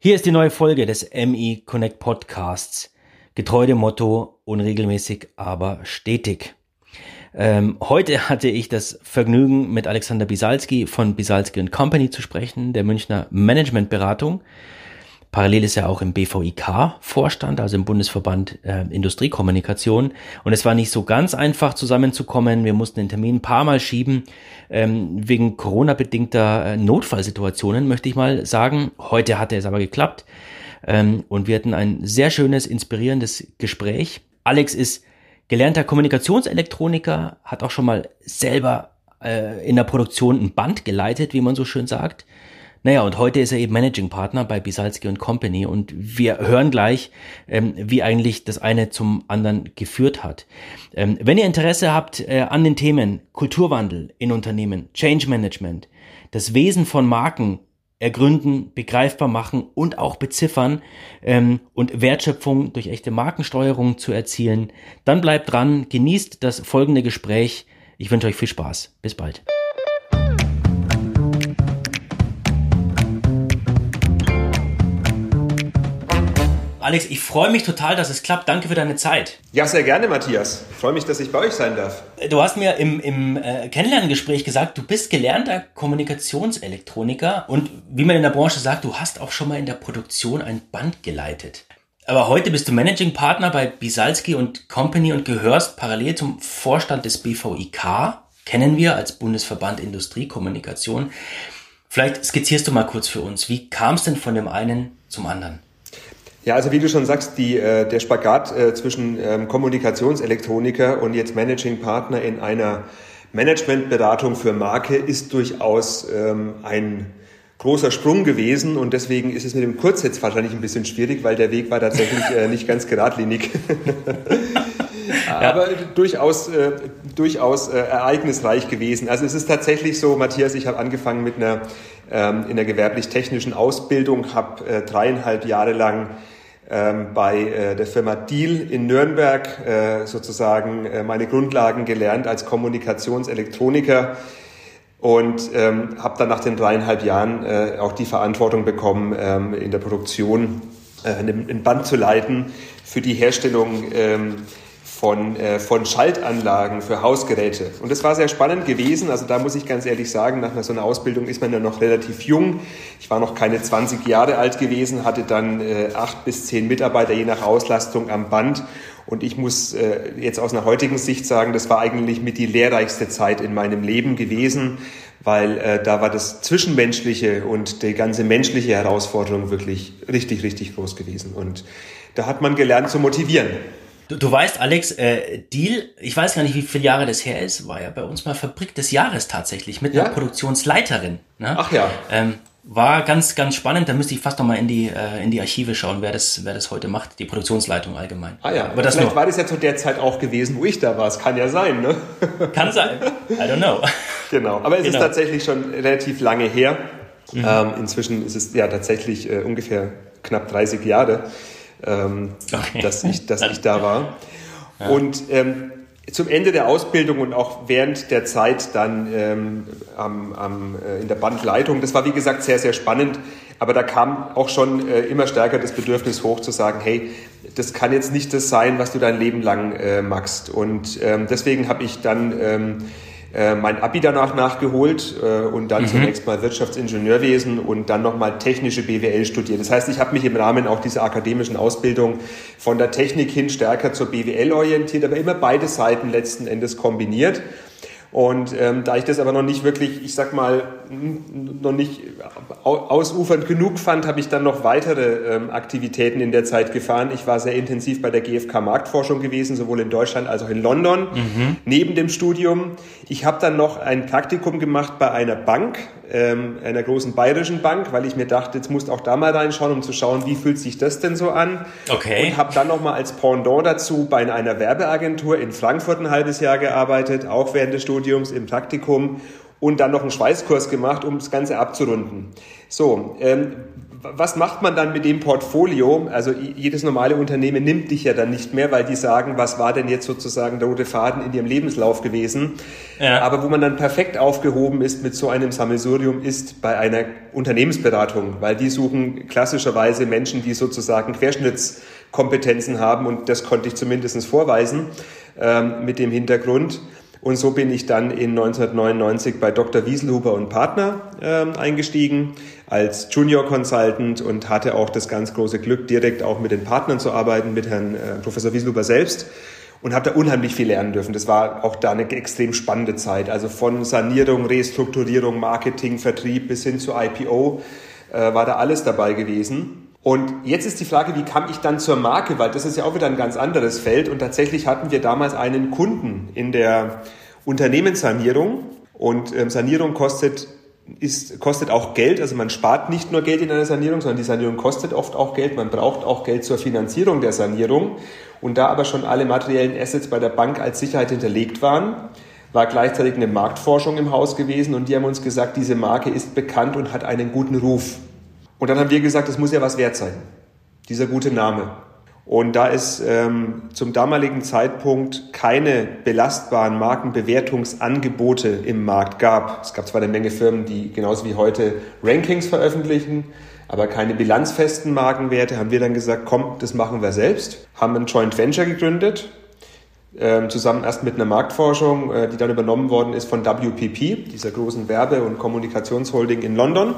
Hier ist die neue Folge des MI Connect Podcasts. Getreu dem Motto, unregelmäßig, aber stetig. Ähm, heute hatte ich das Vergnügen, mit Alexander Bisalski von Bisalski Company zu sprechen, der Münchner Managementberatung. Parallel ist er auch im BVIK Vorstand, also im Bundesverband äh, Industriekommunikation. Und es war nicht so ganz einfach zusammenzukommen. Wir mussten den Termin ein paar Mal schieben, ähm, wegen Corona-bedingter äh, Notfallsituationen, möchte ich mal sagen. Heute hatte es aber geklappt. Ähm, und wir hatten ein sehr schönes, inspirierendes Gespräch. Alex ist gelernter Kommunikationselektroniker, hat auch schon mal selber äh, in der Produktion ein Band geleitet, wie man so schön sagt. Naja, und heute ist er eben Managing Partner bei Bisalski Company und wir hören gleich, ähm, wie eigentlich das eine zum anderen geführt hat. Ähm, wenn ihr Interesse habt äh, an den Themen Kulturwandel in Unternehmen, Change Management, das Wesen von Marken ergründen, begreifbar machen und auch beziffern ähm, und Wertschöpfung durch echte Markensteuerung zu erzielen, dann bleibt dran, genießt das folgende Gespräch. Ich wünsche euch viel Spaß. Bis bald. Alex, ich freue mich total, dass es klappt. Danke für deine Zeit. Ja, sehr gerne, Matthias. Ich freue mich, dass ich bei euch sein darf. Du hast mir im, im äh, Kennenlerngespräch gesagt, du bist gelernter Kommunikationselektroniker und wie man in der Branche sagt, du hast auch schon mal in der Produktion ein Band geleitet. Aber heute bist du Managing Partner bei Bisalski und Company und gehörst parallel zum Vorstand des BVIK, kennen wir als Bundesverband Industriekommunikation. Vielleicht skizzierst du mal kurz für uns, wie kam es denn von dem einen zum anderen? Ja, also wie du schon sagst, die, äh, der Spagat äh, zwischen ähm, Kommunikationselektroniker und jetzt Managing Partner in einer Managementberatung für Marke ist durchaus ähm, ein großer Sprung gewesen und deswegen ist es mit dem Kurz jetzt wahrscheinlich ein bisschen schwierig, weil der Weg war tatsächlich äh, nicht ganz geradlinig. Aber durchaus, äh, durchaus äh, ereignisreich gewesen. Also es ist tatsächlich so, Matthias, ich habe angefangen mit einer ähm, in der gewerblich-technischen Ausbildung, habe äh, dreieinhalb Jahre lang ähm, bei äh, der Firma Deal in Nürnberg äh, sozusagen äh, meine Grundlagen gelernt als Kommunikationselektroniker und ähm, habe dann nach den dreieinhalb Jahren äh, auch die Verantwortung bekommen, ähm, in der Produktion äh, ein Band zu leiten für die Herstellung ähm, von, äh, von Schaltanlagen für Hausgeräte. Und das war sehr spannend gewesen. Also da muss ich ganz ehrlich sagen, nach so einer Ausbildung ist man ja noch relativ jung. Ich war noch keine 20 Jahre alt gewesen, hatte dann äh, acht bis zehn Mitarbeiter je nach Auslastung am Band. Und ich muss äh, jetzt aus einer heutigen Sicht sagen, das war eigentlich mit die lehrreichste Zeit in meinem Leben gewesen, weil äh, da war das Zwischenmenschliche und die ganze menschliche Herausforderung wirklich richtig, richtig groß gewesen. Und da hat man gelernt zu motivieren. Du, du weißt, Alex, äh, Deal, ich weiß gar nicht, wie viele Jahre das her ist, war ja bei uns mal Fabrik des Jahres tatsächlich mit ja? einer Produktionsleiterin. Ne? Ach ja. Ähm, war ganz, ganz spannend. Da müsste ich fast noch mal in die, äh, in die Archive schauen, wer das, wer das heute macht, die Produktionsleitung allgemein. Ah ja, aber das vielleicht nur. war das ja zu der Zeit auch gewesen, wo ich da war. Es kann ja sein, ne? Kann sein. I don't know. Genau, aber es genau. ist tatsächlich schon relativ lange her. Mhm. Ähm, inzwischen ist es ja tatsächlich äh, ungefähr knapp 30 Jahre ähm, okay. dass, ich, dass ich da war. Ja. Und ähm, zum Ende der Ausbildung und auch während der Zeit dann ähm, am, am, äh, in der Bandleitung, das war wie gesagt sehr, sehr spannend, aber da kam auch schon äh, immer stärker das Bedürfnis hoch zu sagen, hey, das kann jetzt nicht das sein, was du dein Leben lang äh, magst. Und ähm, deswegen habe ich dann ähm, äh, mein Abi danach nachgeholt äh, und dann mhm. zunächst mal Wirtschaftsingenieurwesen und dann nochmal technische BWL studiert. Das heißt, ich habe mich im Rahmen auch dieser akademischen Ausbildung von der Technik hin stärker zur BWL orientiert, aber immer beide Seiten letzten Endes kombiniert. Und ähm, da ich das aber noch nicht wirklich, ich sag mal, noch nicht ausufernd genug fand, habe ich dann noch weitere ähm, Aktivitäten in der Zeit gefahren. Ich war sehr intensiv bei der GfK Marktforschung gewesen, sowohl in Deutschland als auch in London, mhm. neben dem Studium. Ich habe dann noch ein Praktikum gemacht bei einer Bank, ähm, einer großen bayerischen Bank, weil ich mir dachte, jetzt musst auch da mal reinschauen, um zu schauen, wie fühlt sich das denn so an. Okay. Und habe dann noch mal als Pendant dazu bei einer Werbeagentur in Frankfurt ein halbes Jahr gearbeitet, auch während des Studiums Studiums im Praktikum und dann noch einen Schweißkurs gemacht, um das Ganze abzurunden. So, ähm, was macht man dann mit dem Portfolio? Also jedes normale Unternehmen nimmt dich ja dann nicht mehr, weil die sagen, was war denn jetzt sozusagen der rote Faden in ihrem Lebenslauf gewesen? Ja. Aber wo man dann perfekt aufgehoben ist mit so einem Sammelsurium, ist bei einer Unternehmensberatung, weil die suchen klassischerweise Menschen, die sozusagen Querschnittskompetenzen haben und das konnte ich zumindest vorweisen ähm, mit dem Hintergrund. Und so bin ich dann in 1999 bei Dr. Wieselhuber und Partner äh, eingestiegen als Junior Consultant und hatte auch das ganz große Glück, direkt auch mit den Partnern zu arbeiten, mit Herrn äh, Professor Wieselhuber selbst und habe da unheimlich viel lernen dürfen. Das war auch da eine extrem spannende Zeit. Also von Sanierung, Restrukturierung, Marketing, Vertrieb bis hin zu IPO äh, war da alles dabei gewesen. Und jetzt ist die Frage, wie kam ich dann zur Marke, weil das ist ja auch wieder ein ganz anderes Feld. Und tatsächlich hatten wir damals einen Kunden in der Unternehmenssanierung. Und ähm, Sanierung kostet, ist, kostet auch Geld. Also man spart nicht nur Geld in einer Sanierung, sondern die Sanierung kostet oft auch Geld. Man braucht auch Geld zur Finanzierung der Sanierung. Und da aber schon alle materiellen Assets bei der Bank als Sicherheit hinterlegt waren, war gleichzeitig eine Marktforschung im Haus gewesen und die haben uns gesagt, diese Marke ist bekannt und hat einen guten Ruf. Und dann haben wir gesagt, das muss ja was wert sein, dieser gute Name. Und da es ähm, zum damaligen Zeitpunkt keine belastbaren Markenbewertungsangebote im Markt gab, es gab zwar eine Menge Firmen, die genauso wie heute Rankings veröffentlichen, aber keine bilanzfesten Markenwerte, haben wir dann gesagt, komm, das machen wir selbst, haben ein Joint Venture gegründet, äh, zusammen erst mit einer Marktforschung, äh, die dann übernommen worden ist von WPP, dieser großen Werbe- und Kommunikationsholding in London.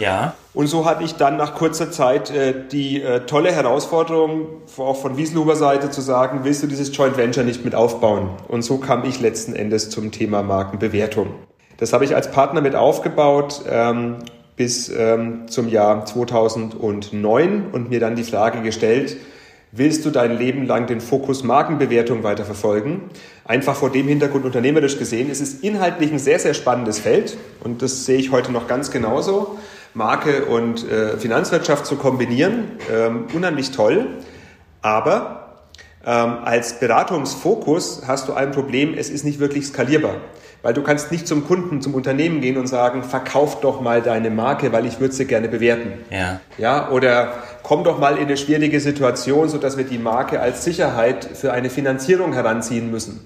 Ja. Und so hatte ich dann nach kurzer Zeit äh, die äh, tolle Herausforderung, auch von Wiesluber Seite zu sagen, willst du dieses Joint Venture nicht mit aufbauen? Und so kam ich letzten Endes zum Thema Markenbewertung. Das habe ich als Partner mit aufgebaut ähm, bis ähm, zum Jahr 2009 und mir dann die Frage gestellt, willst du dein Leben lang den Fokus Markenbewertung weiterverfolgen? Einfach vor dem Hintergrund unternehmerisch gesehen, es ist inhaltlich ein sehr, sehr spannendes Feld und das sehe ich heute noch ganz genauso. Marke und äh, Finanzwirtschaft zu kombinieren. Ähm, unheimlich toll. Aber ähm, als Beratungsfokus hast du ein Problem, es ist nicht wirklich skalierbar. Weil du kannst nicht zum Kunden, zum Unternehmen gehen und sagen, verkauf doch mal deine Marke, weil ich würde sie gerne bewerten. Ja. Ja, oder komm doch mal in eine schwierige Situation, sodass wir die Marke als Sicherheit für eine Finanzierung heranziehen müssen.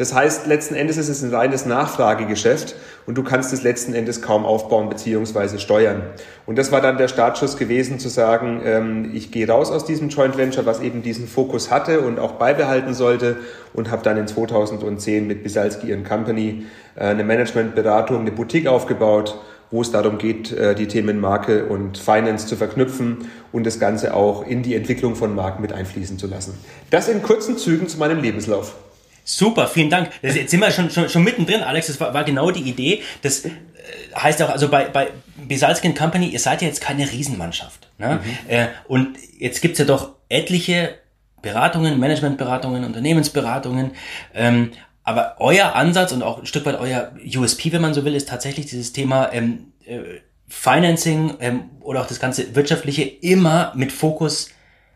Das heißt, letzten Endes ist es ein reines Nachfragegeschäft und du kannst es letzten Endes kaum aufbauen bzw. steuern. Und das war dann der Startschuss gewesen, zu sagen, ähm, ich gehe raus aus diesem Joint Venture, was eben diesen Fokus hatte und auch beibehalten sollte und habe dann in 2010 mit Bisalski Company äh, eine Managementberatung, eine Boutique aufgebaut, wo es darum geht, äh, die Themen Marke und Finance zu verknüpfen und das Ganze auch in die Entwicklung von Marken mit einfließen zu lassen. Das in kurzen Zügen zu meinem Lebenslauf. Super, vielen Dank. Das, jetzt sind wir schon, schon, schon mittendrin, Alex. Das war, war genau die Idee. Das äh, heißt auch, also bei, bei Bisalskin Company, ihr seid ja jetzt keine Riesenmannschaft. Ne? Mhm. Äh, und jetzt gibt's ja doch etliche Beratungen, Managementberatungen, Unternehmensberatungen. Ähm, aber euer Ansatz und auch ein Stück weit euer USP, wenn man so will, ist tatsächlich dieses Thema ähm, äh, Financing ähm, oder auch das ganze Wirtschaftliche immer mit Fokus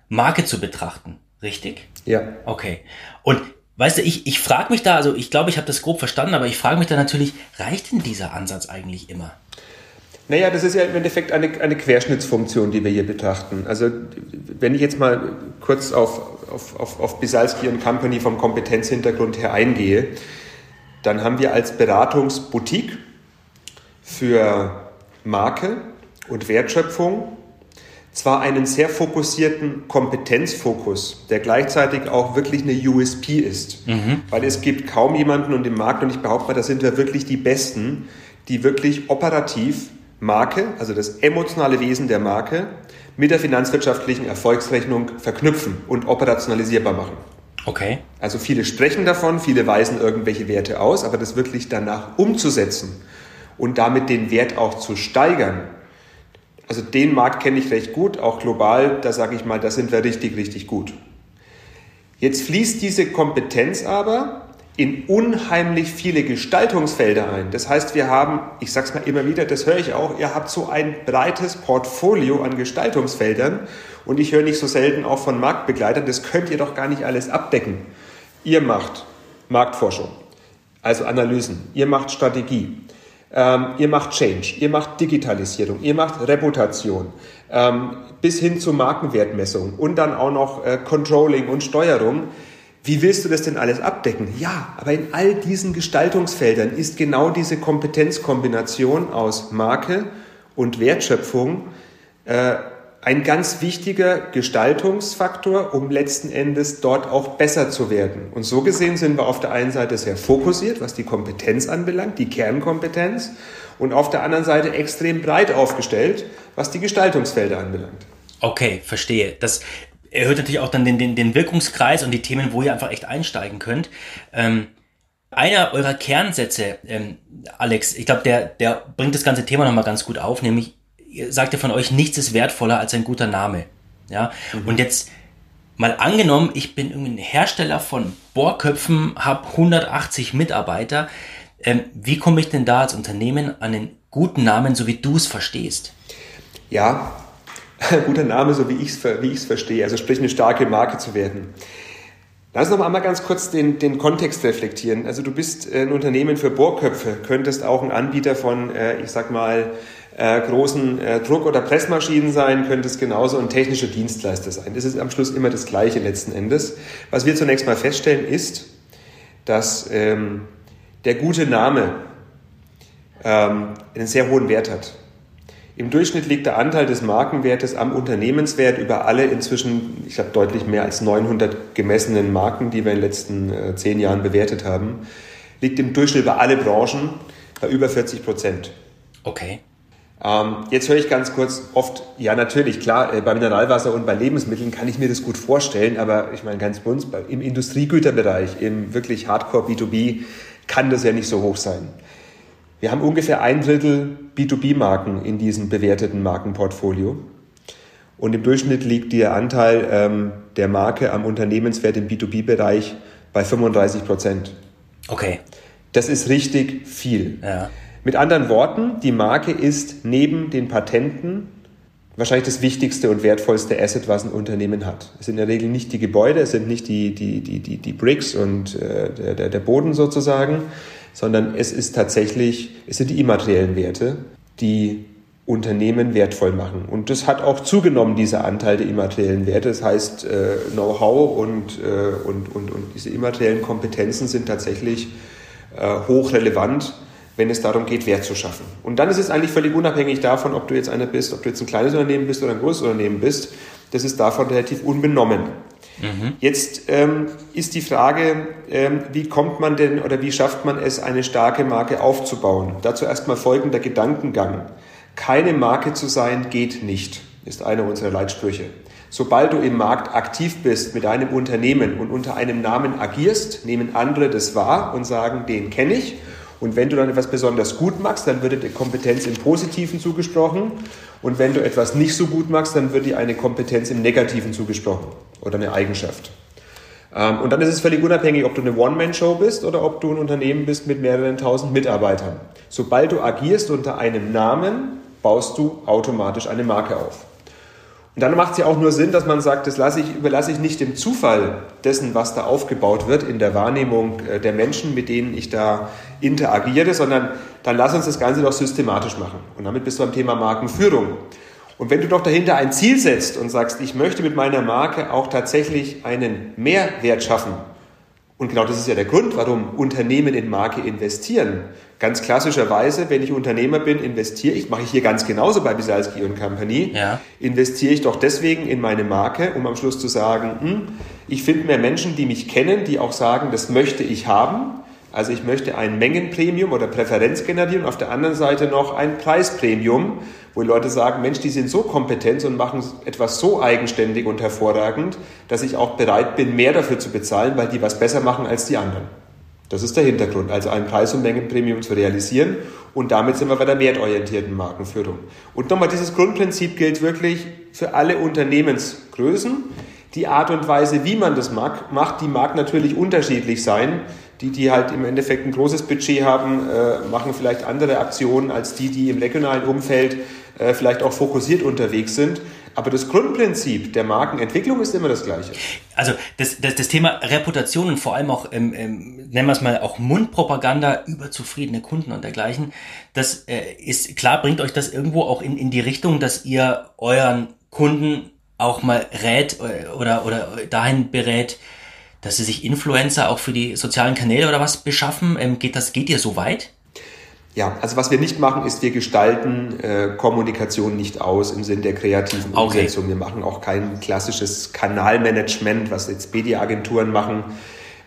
Marke zu betrachten. Richtig? Ja. Okay. Und Weißt du, ich, ich frage mich da, also ich glaube, ich habe das grob verstanden, aber ich frage mich da natürlich, reicht denn dieser Ansatz eigentlich immer? Naja, das ist ja im Endeffekt eine, eine Querschnittsfunktion, die wir hier betrachten. Also wenn ich jetzt mal kurz auf, auf, auf, auf Bisalski Company vom Kompetenzhintergrund her eingehe, dann haben wir als Beratungsboutique für Marke und Wertschöpfung zwar einen sehr fokussierten Kompetenzfokus, der gleichzeitig auch wirklich eine USP ist. Mhm. Weil es gibt kaum jemanden und im Markt, und ich behaupte mal, da sind wir wirklich die Besten, die wirklich operativ Marke, also das emotionale Wesen der Marke, mit der finanzwirtschaftlichen Erfolgsrechnung verknüpfen und operationalisierbar machen. Okay. Also viele sprechen davon, viele weisen irgendwelche Werte aus, aber das wirklich danach umzusetzen und damit den Wert auch zu steigern, also den Markt kenne ich recht gut, auch global, da sage ich mal, da sind wir richtig, richtig gut. Jetzt fließt diese Kompetenz aber in unheimlich viele Gestaltungsfelder ein. Das heißt, wir haben, ich sage es mal immer wieder, das höre ich auch, ihr habt so ein breites Portfolio an Gestaltungsfeldern und ich höre nicht so selten auch von Marktbegleitern, das könnt ihr doch gar nicht alles abdecken. Ihr macht Marktforschung, also Analysen, ihr macht Strategie, ähm, ihr macht Change, ihr macht Digitalisierung, ihr macht Reputation, ähm, bis hin zur Markenwertmessung und dann auch noch äh, Controlling und Steuerung. Wie willst du das denn alles abdecken? Ja, aber in all diesen Gestaltungsfeldern ist genau diese Kompetenzkombination aus Marke und Wertschöpfung äh, ein ganz wichtiger Gestaltungsfaktor, um letzten Endes dort auch besser zu werden. Und so gesehen sind wir auf der einen Seite sehr fokussiert, was die Kompetenz anbelangt, die Kernkompetenz, und auf der anderen Seite extrem breit aufgestellt, was die Gestaltungsfelder anbelangt. Okay, verstehe. Das erhöht natürlich auch dann den, den, den Wirkungskreis und die Themen, wo ihr einfach echt einsteigen könnt. Ähm, einer eurer Kernsätze, ähm, Alex, ich glaube, der, der bringt das ganze Thema nochmal ganz gut auf, nämlich sagt ja von euch, nichts ist wertvoller als ein guter Name. Ja, mhm. und jetzt mal angenommen, ich bin ein Hersteller von Bohrköpfen, habe 180 Mitarbeiter. Ähm, wie komme ich denn da als Unternehmen an einen guten Namen, so wie du es verstehst? Ja, guter Name, so wie ich es wie verstehe, also sprich eine starke Marke zu werden. Lass uns noch einmal ganz kurz den, den Kontext reflektieren. Also du bist ein Unternehmen für Bohrköpfe, könntest auch ein Anbieter von, äh, ich sag mal, äh, großen äh, Druck- oder Pressmaschinen sein, könnte es genauso ein technischer Dienstleister sein. Das ist am Schluss immer das Gleiche letzten Endes. Was wir zunächst mal feststellen ist, dass ähm, der gute Name ähm, einen sehr hohen Wert hat. Im Durchschnitt liegt der Anteil des Markenwertes am Unternehmenswert über alle inzwischen, ich glaube, deutlich mehr als 900 gemessenen Marken, die wir in den letzten äh, zehn Jahren bewertet haben, liegt im Durchschnitt über alle Branchen bei über 40 Prozent. Okay. Ähm, jetzt höre ich ganz kurz oft, ja natürlich, klar, äh, bei Mineralwasser und bei Lebensmitteln kann ich mir das gut vorstellen, aber ich meine ganz bei uns, im Industriegüterbereich, im wirklich Hardcore B2B, kann das ja nicht so hoch sein. Wir haben ungefähr ein Drittel B2B-Marken in diesem bewerteten Markenportfolio. Und im Durchschnitt liegt der Anteil ähm, der Marke am Unternehmenswert im B2B-Bereich bei 35 Prozent. Okay. Das ist richtig viel. Ja. Mit anderen Worten, die Marke ist neben den Patenten wahrscheinlich das wichtigste und wertvollste Asset, was ein Unternehmen hat. Es sind in der Regel nicht die Gebäude, es sind nicht die, die, die, die, die Bricks und äh, der, der Boden sozusagen, sondern es ist tatsächlich, es sind die immateriellen Werte, die Unternehmen wertvoll machen. Und das hat auch zugenommen, dieser Anteil der immateriellen Werte. Das heißt, äh, Know-how und, äh, und, und, und diese immateriellen Kompetenzen sind tatsächlich äh, hochrelevant wenn es darum geht, Wert zu schaffen. Und dann ist es eigentlich völlig unabhängig davon, ob du jetzt einer bist, ob du jetzt ein kleines Unternehmen bist oder ein großes Unternehmen bist. Das ist davon relativ unbenommen. Mhm. Jetzt ähm, ist die Frage, ähm, wie kommt man denn oder wie schafft man es, eine starke Marke aufzubauen? Dazu erstmal folgender Gedankengang. Keine Marke zu sein geht nicht, ist einer unserer Leitsprüche. Sobald du im Markt aktiv bist mit einem Unternehmen und unter einem Namen agierst, nehmen andere das wahr und sagen, den kenne ich und wenn du dann etwas besonders gut machst, dann wird dir Kompetenz im Positiven zugesprochen. Und wenn du etwas nicht so gut machst, dann wird dir eine Kompetenz im Negativen zugesprochen oder eine Eigenschaft. Ähm, und dann ist es völlig unabhängig, ob du eine One-Man-Show bist oder ob du ein Unternehmen bist mit mehreren tausend Mitarbeitern. Sobald du agierst unter einem Namen, baust du automatisch eine Marke auf. Und dann macht es ja auch nur Sinn, dass man sagt, das lasse ich, überlasse ich nicht dem Zufall dessen, was da aufgebaut wird in der Wahrnehmung äh, der Menschen, mit denen ich da interagiere, sondern dann lass uns das Ganze doch systematisch machen. Und damit bist du beim Thema Markenführung. Und wenn du doch dahinter ein Ziel setzt und sagst, ich möchte mit meiner Marke auch tatsächlich einen Mehrwert schaffen, und genau das ist ja der Grund, warum Unternehmen in Marke investieren. Ganz klassischerweise, wenn ich Unternehmer bin, investiere ich, mache ich hier ganz genauso bei Bisalski Company, ja. investiere ich doch deswegen in meine Marke, um am Schluss zu sagen, hm, ich finde mehr Menschen, die mich kennen, die auch sagen, das möchte ich haben. Also ich möchte ein Mengenpremium oder Präferenz generieren, auf der anderen Seite noch ein Preispremium, wo Leute sagen, Mensch, die sind so kompetent und machen etwas so eigenständig und hervorragend, dass ich auch bereit bin, mehr dafür zu bezahlen, weil die was besser machen als die anderen. Das ist der Hintergrund, also ein Preis- und Mengenpremium zu realisieren und damit sind wir bei der wertorientierten Markenführung. Und nochmal, dieses Grundprinzip gilt wirklich für alle Unternehmensgrößen. Die Art und Weise, wie man das macht, die mag natürlich unterschiedlich sein. Die, die halt im Endeffekt ein großes Budget haben, äh, machen vielleicht andere Aktionen als die, die im regionalen Umfeld äh, vielleicht auch fokussiert unterwegs sind. Aber das Grundprinzip der Markenentwicklung ist immer das gleiche. Also das, das, das Thema Reputation und vor allem auch, ähm, ähm, nennen wir es mal, auch Mundpropaganda über zufriedene Kunden und dergleichen, das äh, ist klar, bringt euch das irgendwo auch in, in die Richtung, dass ihr euren Kunden auch mal rät äh, oder, oder dahin berät, dass sie sich Influencer auch für die sozialen Kanäle oder was beschaffen. Ähm, geht das, geht ihr so weit? Ja, also was wir nicht machen, ist, wir gestalten äh, Kommunikation nicht aus im Sinn der kreativen Umsetzung. Okay. Wir machen auch kein klassisches Kanalmanagement, was jetzt Media-Agenturen machen.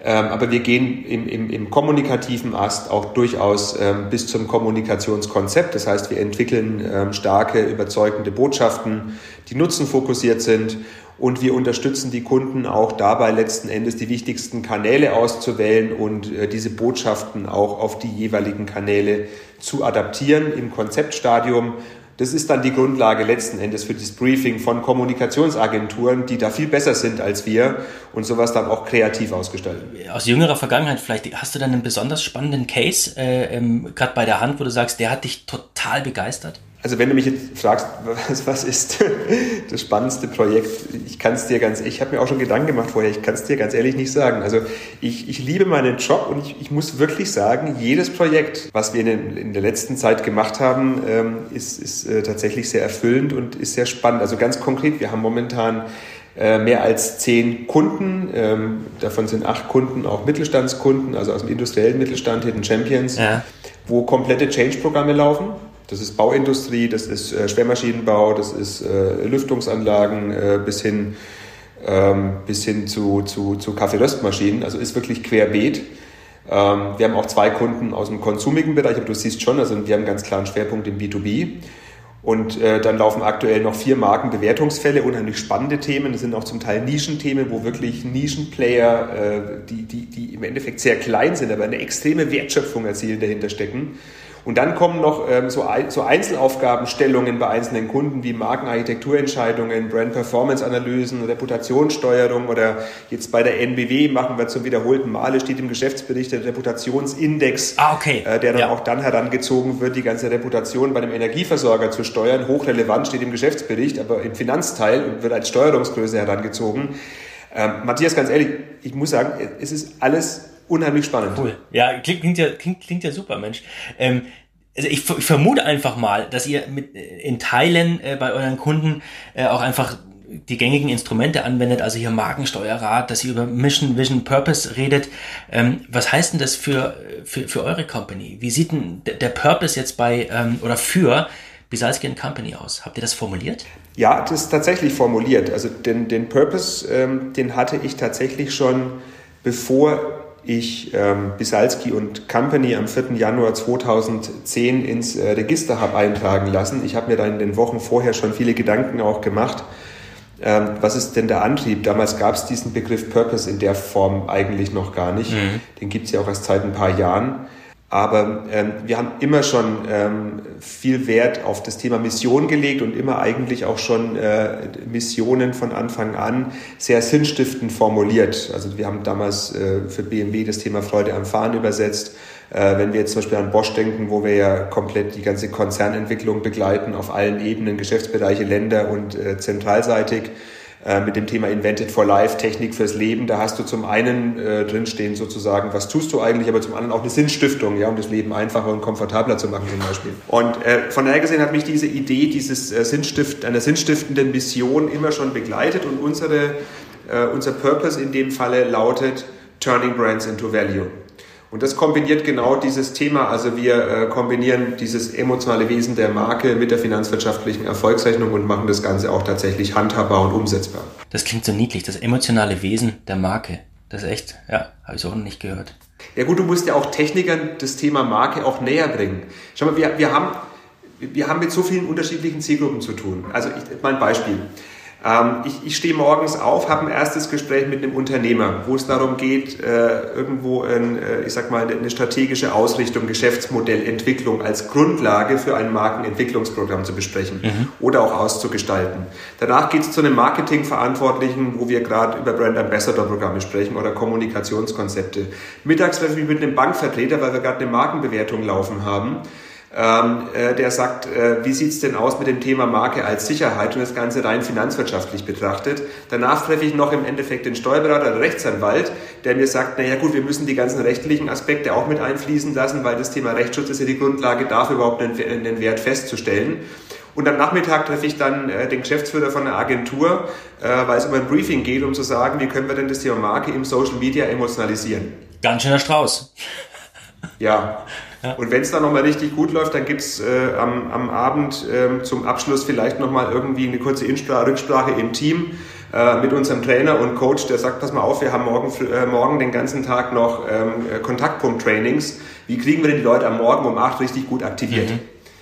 Ähm, aber wir gehen im, im, im kommunikativen Ast auch durchaus ähm, bis zum Kommunikationskonzept. Das heißt, wir entwickeln ähm, starke, überzeugende Botschaften, die nutzenfokussiert sind und wir unterstützen die Kunden auch dabei, letzten Endes die wichtigsten Kanäle auszuwählen und äh, diese Botschaften auch auf die jeweiligen Kanäle zu adaptieren im Konzeptstadium. Das ist dann die Grundlage letzten Endes für das Briefing von Kommunikationsagenturen, die da viel besser sind als wir und sowas dann auch kreativ ausgestalten. Aus jüngerer Vergangenheit vielleicht, hast du dann einen besonders spannenden Case, äh, ähm, gerade bei der Hand, wo du sagst, der hat dich total begeistert? Also wenn du mich jetzt fragst, was, was ist das spannendste Projekt, ich kann es dir ganz, ich habe mir auch schon Gedanken gemacht vorher, ich kann es dir ganz ehrlich nicht sagen. Also ich, ich liebe meinen Job und ich, ich muss wirklich sagen, jedes Projekt, was wir in, in der letzten Zeit gemacht haben, ähm, ist, ist äh, tatsächlich sehr erfüllend und ist sehr spannend. Also ganz konkret, wir haben momentan äh, mehr als zehn Kunden, ähm, davon sind acht Kunden auch Mittelstandskunden, also aus dem industriellen Mittelstand, Hidden Champions, ja. wo komplette Change-Programme laufen das ist Bauindustrie, das ist äh, Schwermaschinenbau, das ist äh, Lüftungsanlagen äh, bis hin, ähm, bis hin zu, zu, zu Kaffeeröstmaschinen. Also ist wirklich querbeet. Ähm, wir haben auch zwei Kunden aus dem konsumigen Bereich, aber du siehst schon, also wir haben ganz klaren Schwerpunkt im B2B. Und äh, dann laufen aktuell noch vier Markenbewertungsfälle, unheimlich spannende Themen. Das sind auch zum Teil Nischenthemen, wo wirklich Nischenplayer, äh, die, die, die im Endeffekt sehr klein sind, aber eine extreme Wertschöpfung erzielen, dahinter stecken. Und dann kommen noch ähm, so, so Einzelaufgabenstellungen bei einzelnen Kunden wie Markenarchitekturentscheidungen, Brand-Performance-Analysen, Reputationssteuerung oder jetzt bei der NBW machen wir zum wiederholten Male, steht im Geschäftsbericht der Reputationsindex, ah, okay. äh, der dann ja. auch dann herangezogen wird, die ganze Reputation bei dem Energieversorger zu steuern. Hochrelevant steht im Geschäftsbericht, aber im Finanzteil und wird als Steuerungsgröße herangezogen. Ähm, Matthias, ganz ehrlich, ich muss sagen, es ist alles unheimlich spannend. Cool. Ja, klingt, ja, klingt, klingt ja super, Mensch. Ähm, also ich, ich, vermute einfach mal, dass ihr mit, äh, in Teilen äh, bei euren Kunden äh, auch einfach die gängigen Instrumente anwendet, also hier Markensteuerrat, dass ihr über Mission, Vision, Purpose redet. Ähm, was heißt denn das für, für, für eure Company? Wie sieht denn der Purpose jetzt bei ähm, oder für Bisalski Company aus? Habt ihr das formuliert? Ja, das ist tatsächlich formuliert. Also den, den Purpose, ähm, den hatte ich tatsächlich schon bevor ich ähm, Bisalski und Company am 4. Januar 2010 ins äh, Register habe eintragen lassen. Ich habe mir dann in den Wochen vorher schon viele Gedanken auch gemacht. Ähm, was ist denn der Antrieb? Damals gab es diesen Begriff Purpose in der Form eigentlich noch gar nicht. Mhm. Den gibt es ja auch erst seit ein paar Jahren. Aber ähm, wir haben immer schon ähm, viel Wert auf das Thema Mission gelegt und immer eigentlich auch schon äh, Missionen von Anfang an sehr sinnstiftend formuliert. Also wir haben damals äh, für BMW das Thema Freude am Fahren übersetzt. Äh, wenn wir jetzt zum Beispiel an Bosch denken, wo wir ja komplett die ganze Konzernentwicklung begleiten auf allen Ebenen, Geschäftsbereiche, Länder und äh, zentralseitig, äh, mit dem Thema Invented for Life, Technik fürs Leben. Da hast du zum einen äh, drinstehen sozusagen, was tust du eigentlich, aber zum anderen auch eine Sinnstiftung, ja, um das Leben einfacher und komfortabler zu machen zum Beispiel. Und äh, von daher gesehen hat mich diese Idee dieses äh, Sinnstift, einer sinnstiftenden Mission immer schon begleitet und unsere, äh, unser Purpose in dem Falle lautet Turning Brands into Value. Und das kombiniert genau dieses Thema. Also wir äh, kombinieren dieses emotionale Wesen der Marke mit der finanzwirtschaftlichen Erfolgsrechnung und machen das Ganze auch tatsächlich handhabbar und umsetzbar. Das klingt so niedlich, das emotionale Wesen der Marke. Das ist echt, ja, habe ich so noch nicht gehört. Ja gut, du musst ja auch Technikern das Thema Marke auch näher bringen. Schau mal, wir, wir, haben, wir haben mit so vielen unterschiedlichen Zielgruppen zu tun. Also ich, mein Beispiel. Ähm, ich, ich stehe morgens auf, habe ein erstes Gespräch mit einem Unternehmer, wo es darum geht, äh, irgendwo ein, äh, ich sag mal, eine strategische Ausrichtung, Geschäftsmodellentwicklung als Grundlage für ein Markenentwicklungsprogramm zu besprechen mhm. oder auch auszugestalten. Danach geht es zu einem Marketingverantwortlichen, wo wir gerade über Brand Ambassador Programme sprechen oder Kommunikationskonzepte. Mittags treffe ich mich mit einem Bankvertreter, weil wir gerade eine Markenbewertung laufen haben ähm, äh, der sagt, äh, wie sieht's denn aus mit dem Thema Marke als Sicherheit und das Ganze rein finanzwirtschaftlich betrachtet. Danach treffe ich noch im Endeffekt den Steuerberater oder Rechtsanwalt, der mir sagt, naja gut, wir müssen die ganzen rechtlichen Aspekte auch mit einfließen lassen, weil das Thema Rechtsschutz ist ja die Grundlage dafür, überhaupt einen, einen Wert festzustellen. Und am Nachmittag treffe ich dann äh, den Geschäftsführer von der Agentur, äh, weil es um ein Briefing geht, um zu sagen, wie können wir denn das Thema Marke im Social Media emotionalisieren. Ganz schöner Strauß. Ja. ja. Und wenn es dann nochmal richtig gut läuft, dann gibt's äh, am, am Abend äh, zum Abschluss vielleicht nochmal irgendwie eine kurze Insprache, Rücksprache im Team äh, mit unserem Trainer und Coach, der sagt, pass mal auf, wir haben morgen, äh, morgen den ganzen Tag noch ähm, Kontaktpunkt-Trainings. Wie kriegen wir denn die Leute am Morgen um acht richtig gut aktiviert? Mhm.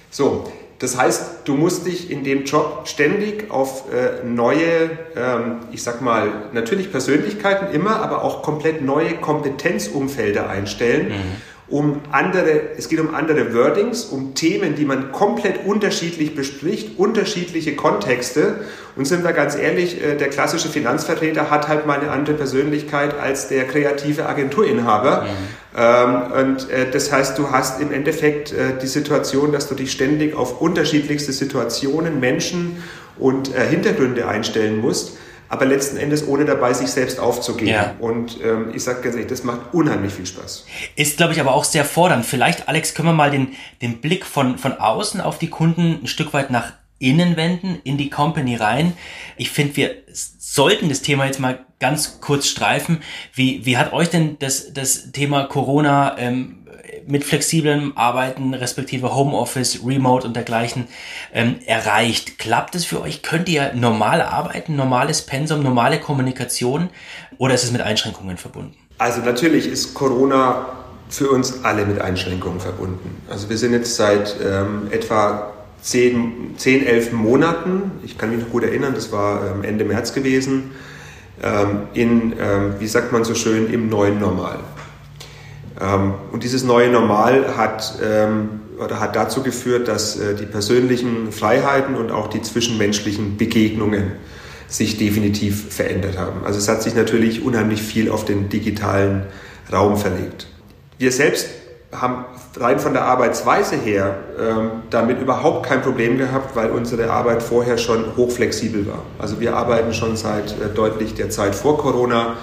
So, das heißt, du musst dich in dem Job ständig auf äh, neue, ähm, ich sag mal, natürlich Persönlichkeiten immer, aber auch komplett neue Kompetenzumfelder einstellen. Mhm um andere, es geht um andere Wordings, um Themen, die man komplett unterschiedlich bespricht, unterschiedliche Kontexte. Und sind wir ganz ehrlich, äh, der klassische Finanzvertreter hat halt mal eine andere Persönlichkeit als der kreative Agenturinhaber. Mhm. Ähm, und äh, das heißt, du hast im Endeffekt äh, die Situation, dass du dich ständig auf unterschiedlichste Situationen, Menschen und Hintergründe einstellen musst aber letzten Endes ohne dabei sich selbst aufzugeben. Ja. Und ähm, ich sage ganz ehrlich, das macht unheimlich viel Spaß. Ist, glaube ich, aber auch sehr fordernd. Vielleicht, Alex, können wir mal den, den Blick von, von außen auf die Kunden ein Stück weit nach innen wenden, in die Company rein. Ich finde, wir sollten das Thema jetzt mal ganz kurz streifen. Wie, wie hat euch denn das, das Thema Corona ähm, mit flexiblem Arbeiten, respektive Homeoffice, Remote und dergleichen ähm, erreicht. Klappt es für euch? Könnt ihr normal arbeiten, normales Pensum, normale Kommunikation oder ist es mit Einschränkungen verbunden? Also natürlich ist Corona für uns alle mit Einschränkungen verbunden. Also wir sind jetzt seit ähm, etwa 10, 10, 11 Monaten, ich kann mich noch gut erinnern, das war ähm, Ende März gewesen, ähm, in, ähm, wie sagt man so schön, im neuen Normal. Ähm, und dieses neue Normal hat, ähm, oder hat dazu geführt, dass äh, die persönlichen Freiheiten und auch die zwischenmenschlichen Begegnungen sich definitiv verändert haben. Also es hat sich natürlich unheimlich viel auf den digitalen Raum verlegt. Wir selbst haben rein von der Arbeitsweise her ähm, damit überhaupt kein Problem gehabt, weil unsere Arbeit vorher schon hochflexibel war. Also wir arbeiten schon seit äh, deutlich der Zeit vor Corona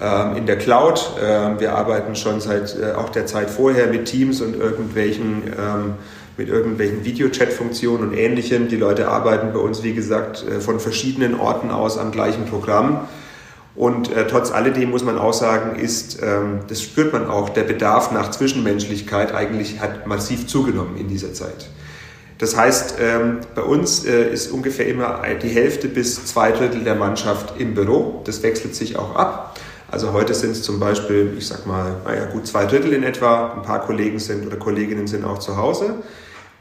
ähm, in der Cloud. Ähm, wir arbeiten schon seit äh, auch der Zeit vorher mit Teams und irgendwelchen ähm, mit irgendwelchen Videochat-Funktionen und ähnlichem. Die Leute arbeiten bei uns, wie gesagt, äh, von verschiedenen Orten aus am gleichen Programm. Und äh, trotz alledem muss man auch sagen, ist, ähm, das spürt man auch, der Bedarf nach Zwischenmenschlichkeit eigentlich hat massiv zugenommen in dieser Zeit. Das heißt, ähm, bei uns äh, ist ungefähr immer die Hälfte bis zwei Drittel der Mannschaft im Büro. Das wechselt sich auch ab. Also heute sind es zum Beispiel, ich sag mal, naja, gut zwei Drittel in etwa. Ein paar Kollegen sind oder Kolleginnen sind auch zu Hause.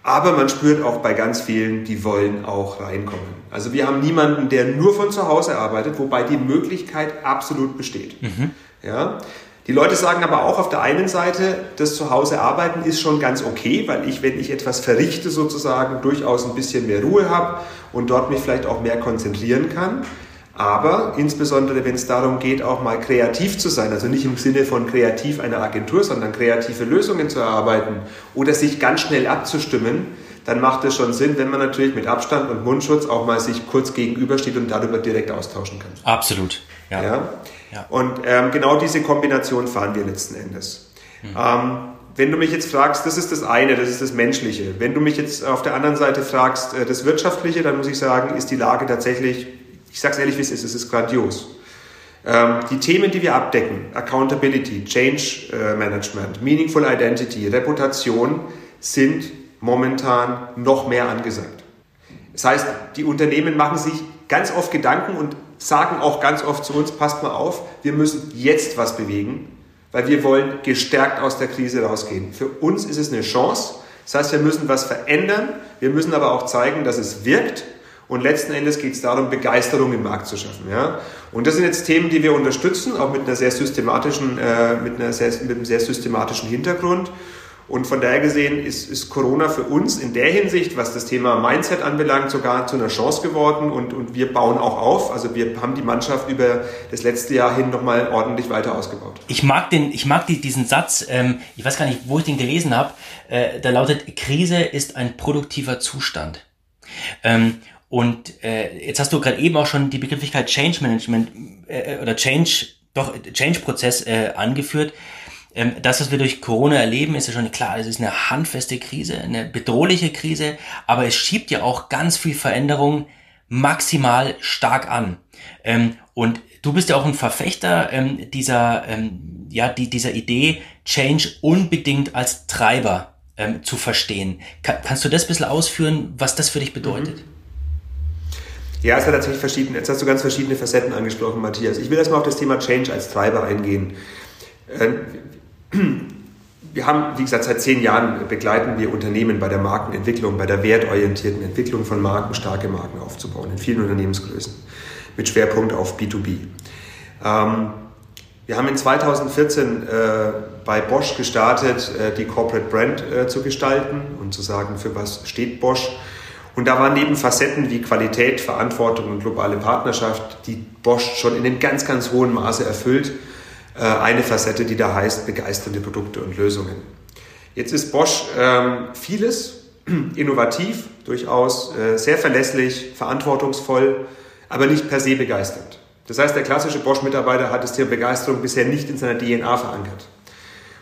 Aber man spürt auch bei ganz vielen, die wollen auch reinkommen. Also wir haben niemanden, der nur von zu Hause arbeitet, wobei die Möglichkeit absolut besteht. Mhm. Ja. Die Leute sagen aber auch auf der einen Seite, das Zuhause arbeiten ist schon ganz okay, weil ich, wenn ich etwas verrichte sozusagen, durchaus ein bisschen mehr Ruhe habe und dort mich vielleicht auch mehr konzentrieren kann. Aber insbesondere, wenn es darum geht, auch mal kreativ zu sein, also nicht im Sinne von kreativ einer Agentur, sondern kreative Lösungen zu erarbeiten oder sich ganz schnell abzustimmen, dann macht es schon Sinn, wenn man natürlich mit Abstand und Mundschutz auch mal sich kurz gegenübersteht und darüber direkt austauschen kann. Absolut. Ja. ja? ja. Und ähm, genau diese Kombination fahren wir letzten Endes. Mhm. Ähm, wenn du mich jetzt fragst, das ist das eine, das ist das Menschliche. Wenn du mich jetzt auf der anderen Seite fragst, äh, das Wirtschaftliche, dann muss ich sagen, ist die Lage tatsächlich ich sage es ehrlich, wie es ist, es ist grandios. Ähm, die Themen, die wir abdecken, Accountability, Change äh, Management, Meaningful Identity, Reputation, sind momentan noch mehr angesagt. Das heißt, die Unternehmen machen sich ganz oft Gedanken und sagen auch ganz oft zu uns, passt mal auf, wir müssen jetzt was bewegen, weil wir wollen gestärkt aus der Krise rausgehen. Für uns ist es eine Chance. Das heißt, wir müssen was verändern, wir müssen aber auch zeigen, dass es wirkt und letzten Endes geht es darum, Begeisterung im Markt zu schaffen. Ja? Und das sind jetzt Themen, die wir unterstützen, auch mit, einer sehr systematischen, äh, mit, einer sehr, mit einem sehr systematischen Hintergrund. Und von daher gesehen ist, ist Corona für uns in der Hinsicht, was das Thema Mindset anbelangt, sogar zu einer Chance geworden und, und wir bauen auch auf. Also wir haben die Mannschaft über das letzte Jahr hin nochmal ordentlich weiter ausgebaut. Ich mag, den, ich mag die, diesen Satz, ähm, ich weiß gar nicht, wo ich den gelesen habe, äh, da lautet, Krise ist ein produktiver Zustand. Ähm, und äh, jetzt hast du gerade eben auch schon die Begrifflichkeit Change Management äh, oder Change, doch Change-Prozess äh, angeführt. Ähm, das, was wir durch Corona erleben, ist ja schon klar, es ist eine handfeste Krise, eine bedrohliche Krise, aber es schiebt ja auch ganz viel Veränderung maximal stark an. Ähm, und du bist ja auch ein Verfechter ähm, dieser, ja, die, dieser Idee, Change unbedingt als Treiber zu verstehen. kannst du das ein bisschen ausführen, was das für dich bedeutet? Mhm. Ja, es hat tatsächlich verschiedene, jetzt hast du ganz verschiedene Facetten angesprochen, Matthias. Ich will erstmal auf das Thema Change als Treiber eingehen wir haben, wie gesagt, seit zehn Jahren begleiten wir Unternehmen bei der Markenentwicklung, bei der wertorientierten Entwicklung von Marken, starke Marken aufzubauen, in vielen Unternehmensgrößen, mit Schwerpunkt auf B2B. Ähm, wir haben in 2014 äh, bei Bosch gestartet, äh, die Corporate Brand äh, zu gestalten und zu sagen, für was steht Bosch. Und da waren neben Facetten wie Qualität, Verantwortung und globale Partnerschaft, die Bosch schon in einem ganz, ganz hohen Maße erfüllt, äh, eine Facette, die da heißt begeisternde Produkte und Lösungen. Jetzt ist Bosch ähm, vieles, innovativ, durchaus äh, sehr verlässlich, verantwortungsvoll, aber nicht per se begeisternd. Das heißt, der klassische Bosch-Mitarbeiter hat das Thema Begeisterung bisher nicht in seiner DNA verankert.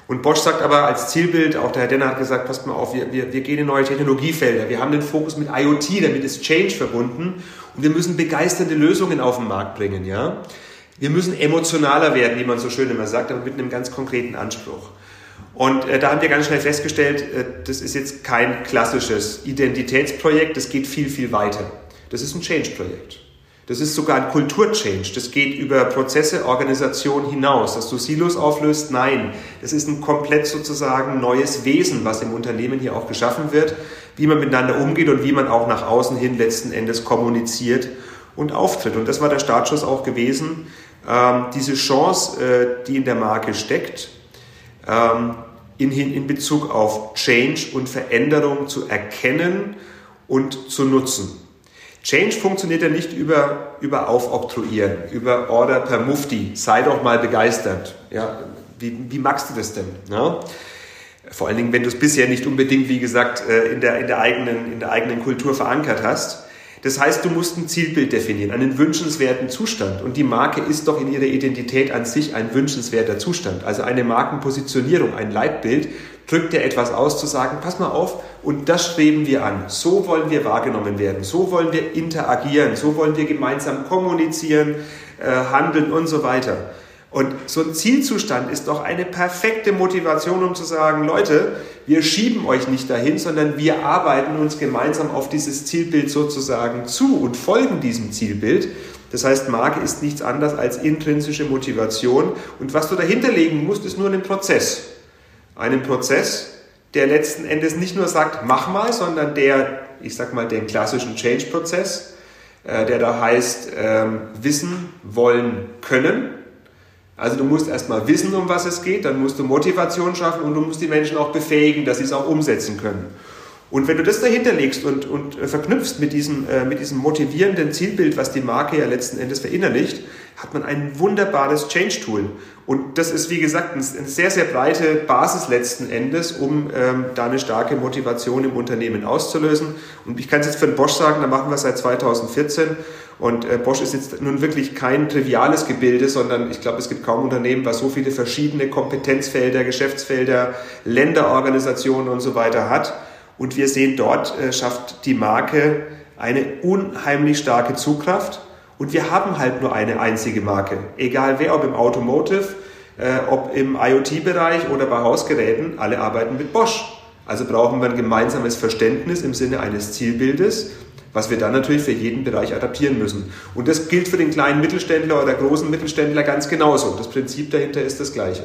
Und Bosch sagt aber als Zielbild, auch der Herr Denner hat gesagt, passt mal auf, wir, wir, wir gehen in neue Technologiefelder. Wir haben den Fokus mit IoT, damit ist Change verbunden und wir müssen begeisternde Lösungen auf den Markt bringen. Ja? Wir müssen emotionaler werden, wie man so schön immer sagt, aber mit einem ganz konkreten Anspruch. Und äh, da haben wir ganz schnell festgestellt, äh, das ist jetzt kein klassisches Identitätsprojekt, das geht viel, viel weiter. Das ist ein Change-Projekt. Das ist sogar ein Kultur-Change. Das geht über Prozesse, Organisation hinaus. Dass du Silos auflöst, nein. Das ist ein komplett sozusagen neues Wesen, was im Unternehmen hier auch geschaffen wird, wie man miteinander umgeht und wie man auch nach außen hin letzten Endes kommuniziert und auftritt. Und das war der Startschuss auch gewesen, ähm, diese Chance, äh, die in der Marke steckt, ähm, in, in Bezug auf Change und Veränderung zu erkennen und zu nutzen. Change funktioniert ja nicht über, über Aufoktroyieren, über Order per Mufti. Sei doch mal begeistert. Ja, wie, wie magst du das denn? Ja? Vor allen Dingen, wenn du es bisher nicht unbedingt, wie gesagt, äh, in der, in der, eigenen, in der eigenen Kultur verankert hast. Das heißt, du musst ein Zielbild definieren, einen wünschenswerten Zustand. Und die Marke ist doch in ihrer Identität an sich ein wünschenswerter Zustand. Also eine Markenpositionierung, ein Leitbild drückt dir etwas aus, zu sagen, pass mal auf, und das streben wir an. So wollen wir wahrgenommen werden, so wollen wir interagieren, so wollen wir gemeinsam kommunizieren, äh, handeln und so weiter. Und so ein Zielzustand ist doch eine perfekte Motivation, um zu sagen, Leute, wir schieben euch nicht dahin, sondern wir arbeiten uns gemeinsam auf dieses Zielbild sozusagen zu und folgen diesem Zielbild. Das heißt, Marke ist nichts anderes als intrinsische Motivation. Und was du dahinter legen musst, ist nur ein Prozess. Einen Prozess, der letzten Endes nicht nur sagt, mach mal, sondern der, ich sag mal, den klassischen Change-Prozess, äh, der da heißt, ähm, wissen, wollen, können also du musst erstmal wissen, um was es geht, dann musst du Motivation schaffen und du musst die Menschen auch befähigen, dass sie es auch umsetzen können. Und wenn du das dahinter legst und, und äh, verknüpfst mit diesem, äh, mit diesem motivierenden Zielbild, was die Marke ja letzten Endes verinnerlicht, hat man ein wunderbares Change-Tool. Und das ist, wie gesagt, eine sehr, sehr breite Basis letzten Endes, um ähm, da eine starke Motivation im Unternehmen auszulösen. Und ich kann es jetzt für den Bosch sagen, da machen wir seit 2014 und äh, Bosch ist jetzt nun wirklich kein triviales Gebilde, sondern ich glaube, es gibt kaum Unternehmen, was so viele verschiedene Kompetenzfelder, Geschäftsfelder, Länderorganisationen und so weiter hat. Und wir sehen dort, äh, schafft die Marke eine unheimlich starke Zugkraft. Und wir haben halt nur eine einzige Marke. Egal wer, ob im Automotive, äh, ob im IoT-Bereich oder bei Hausgeräten, alle arbeiten mit Bosch. Also brauchen wir ein gemeinsames Verständnis im Sinne eines Zielbildes was wir dann natürlich für jeden Bereich adaptieren müssen. Und das gilt für den kleinen Mittelständler oder großen Mittelständler ganz genauso. Das Prinzip dahinter ist das gleiche.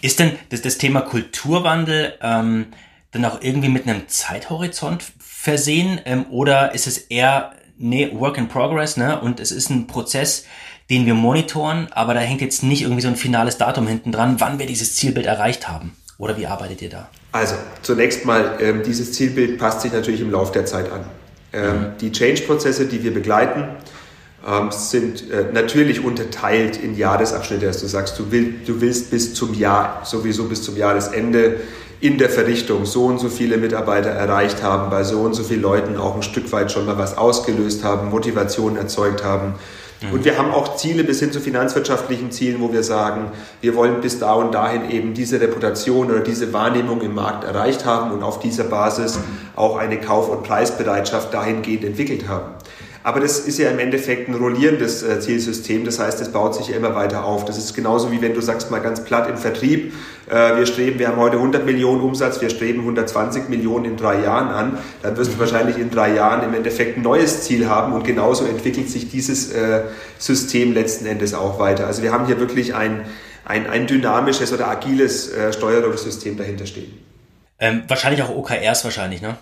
Ist denn das, das Thema Kulturwandel ähm, dann auch irgendwie mit einem Zeithorizont versehen ähm, oder ist es eher nee, Work in Progress ne? und es ist ein Prozess, den wir monitoren, aber da hängt jetzt nicht irgendwie so ein finales Datum hinten dran, wann wir dieses Zielbild erreicht haben? Oder wie arbeitet ihr da? Also, zunächst mal, ähm, dieses Zielbild passt sich natürlich im Laufe der Zeit an. Ähm, mhm. Die Change-Prozesse, die wir begleiten, ähm, sind äh, natürlich unterteilt in Jahresabschnitte, dass du sagst, du, will, du willst bis zum Jahr, sowieso bis zum Jahresende in der Verrichtung so und so viele Mitarbeiter erreicht haben, bei so und so vielen Leuten auch ein Stück weit schon mal was ausgelöst haben, Motivation erzeugt haben. Mhm. Und wir haben auch Ziele bis hin zu finanzwirtschaftlichen Zielen, wo wir sagen, wir wollen bis da und dahin eben diese Reputation oder diese Wahrnehmung im Markt erreicht haben und auf dieser Basis auch eine Kauf- und Preisbereitschaft dahingehend entwickelt haben. Aber das ist ja im Endeffekt ein rollierendes äh, Zielsystem. Das heißt, es baut sich ja immer weiter auf. Das ist genauso wie wenn du sagst mal ganz platt im Vertrieb, äh, wir streben, wir haben heute 100 Millionen Umsatz, wir streben 120 Millionen in drei Jahren an. Dann wirst du wahrscheinlich in drei Jahren im Endeffekt ein neues Ziel haben und genauso entwickelt sich dieses äh, System letzten Endes auch weiter. Also wir haben hier wirklich ein, ein, ein dynamisches oder agiles Steuerungssystem dahinter stehen. Ähm, wahrscheinlich auch OKRs wahrscheinlich, ne?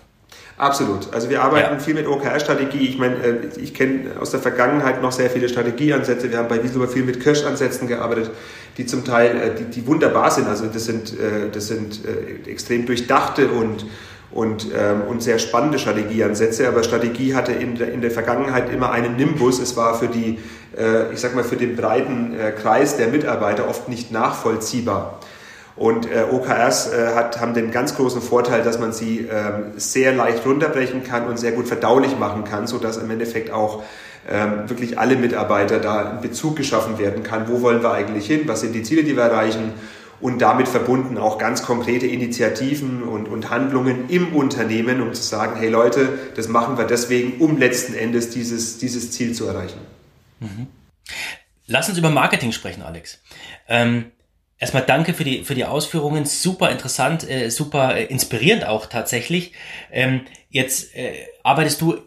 Absolut. Also wir arbeiten ja. viel mit OKR-Strategie. Ich meine, äh, ich kenne aus der Vergangenheit noch sehr viele Strategieansätze. Wir haben bei Wieselber viel mit Kirsch-Ansätzen gearbeitet, die zum Teil, äh, die, die wunderbar sind. Also das sind, äh, das sind extrem durchdachte und, und, ähm, und sehr spannende Strategieansätze. Aber Strategie hatte in der, in der Vergangenheit immer einen Nimbus. Es war für die, ich sag mal, für den breiten Kreis der Mitarbeiter oft nicht nachvollziehbar. Und äh, OKRs äh, hat, haben den ganz großen Vorteil, dass man sie ähm, sehr leicht runterbrechen kann und sehr gut verdaulich machen kann, sodass im Endeffekt auch ähm, wirklich alle Mitarbeiter da in Bezug geschaffen werden kann. Wo wollen wir eigentlich hin? Was sind die Ziele, die wir erreichen? Und damit verbunden auch ganz konkrete Initiativen und, und Handlungen im Unternehmen, um zu sagen, hey Leute, das machen wir deswegen, um letzten Endes dieses, dieses Ziel zu erreichen. Mhm. Lass uns über Marketing sprechen, Alex. Ähm Erstmal danke für die, für die Ausführungen. Super interessant, äh, super äh, inspirierend auch tatsächlich. Ähm, jetzt äh, arbeitest du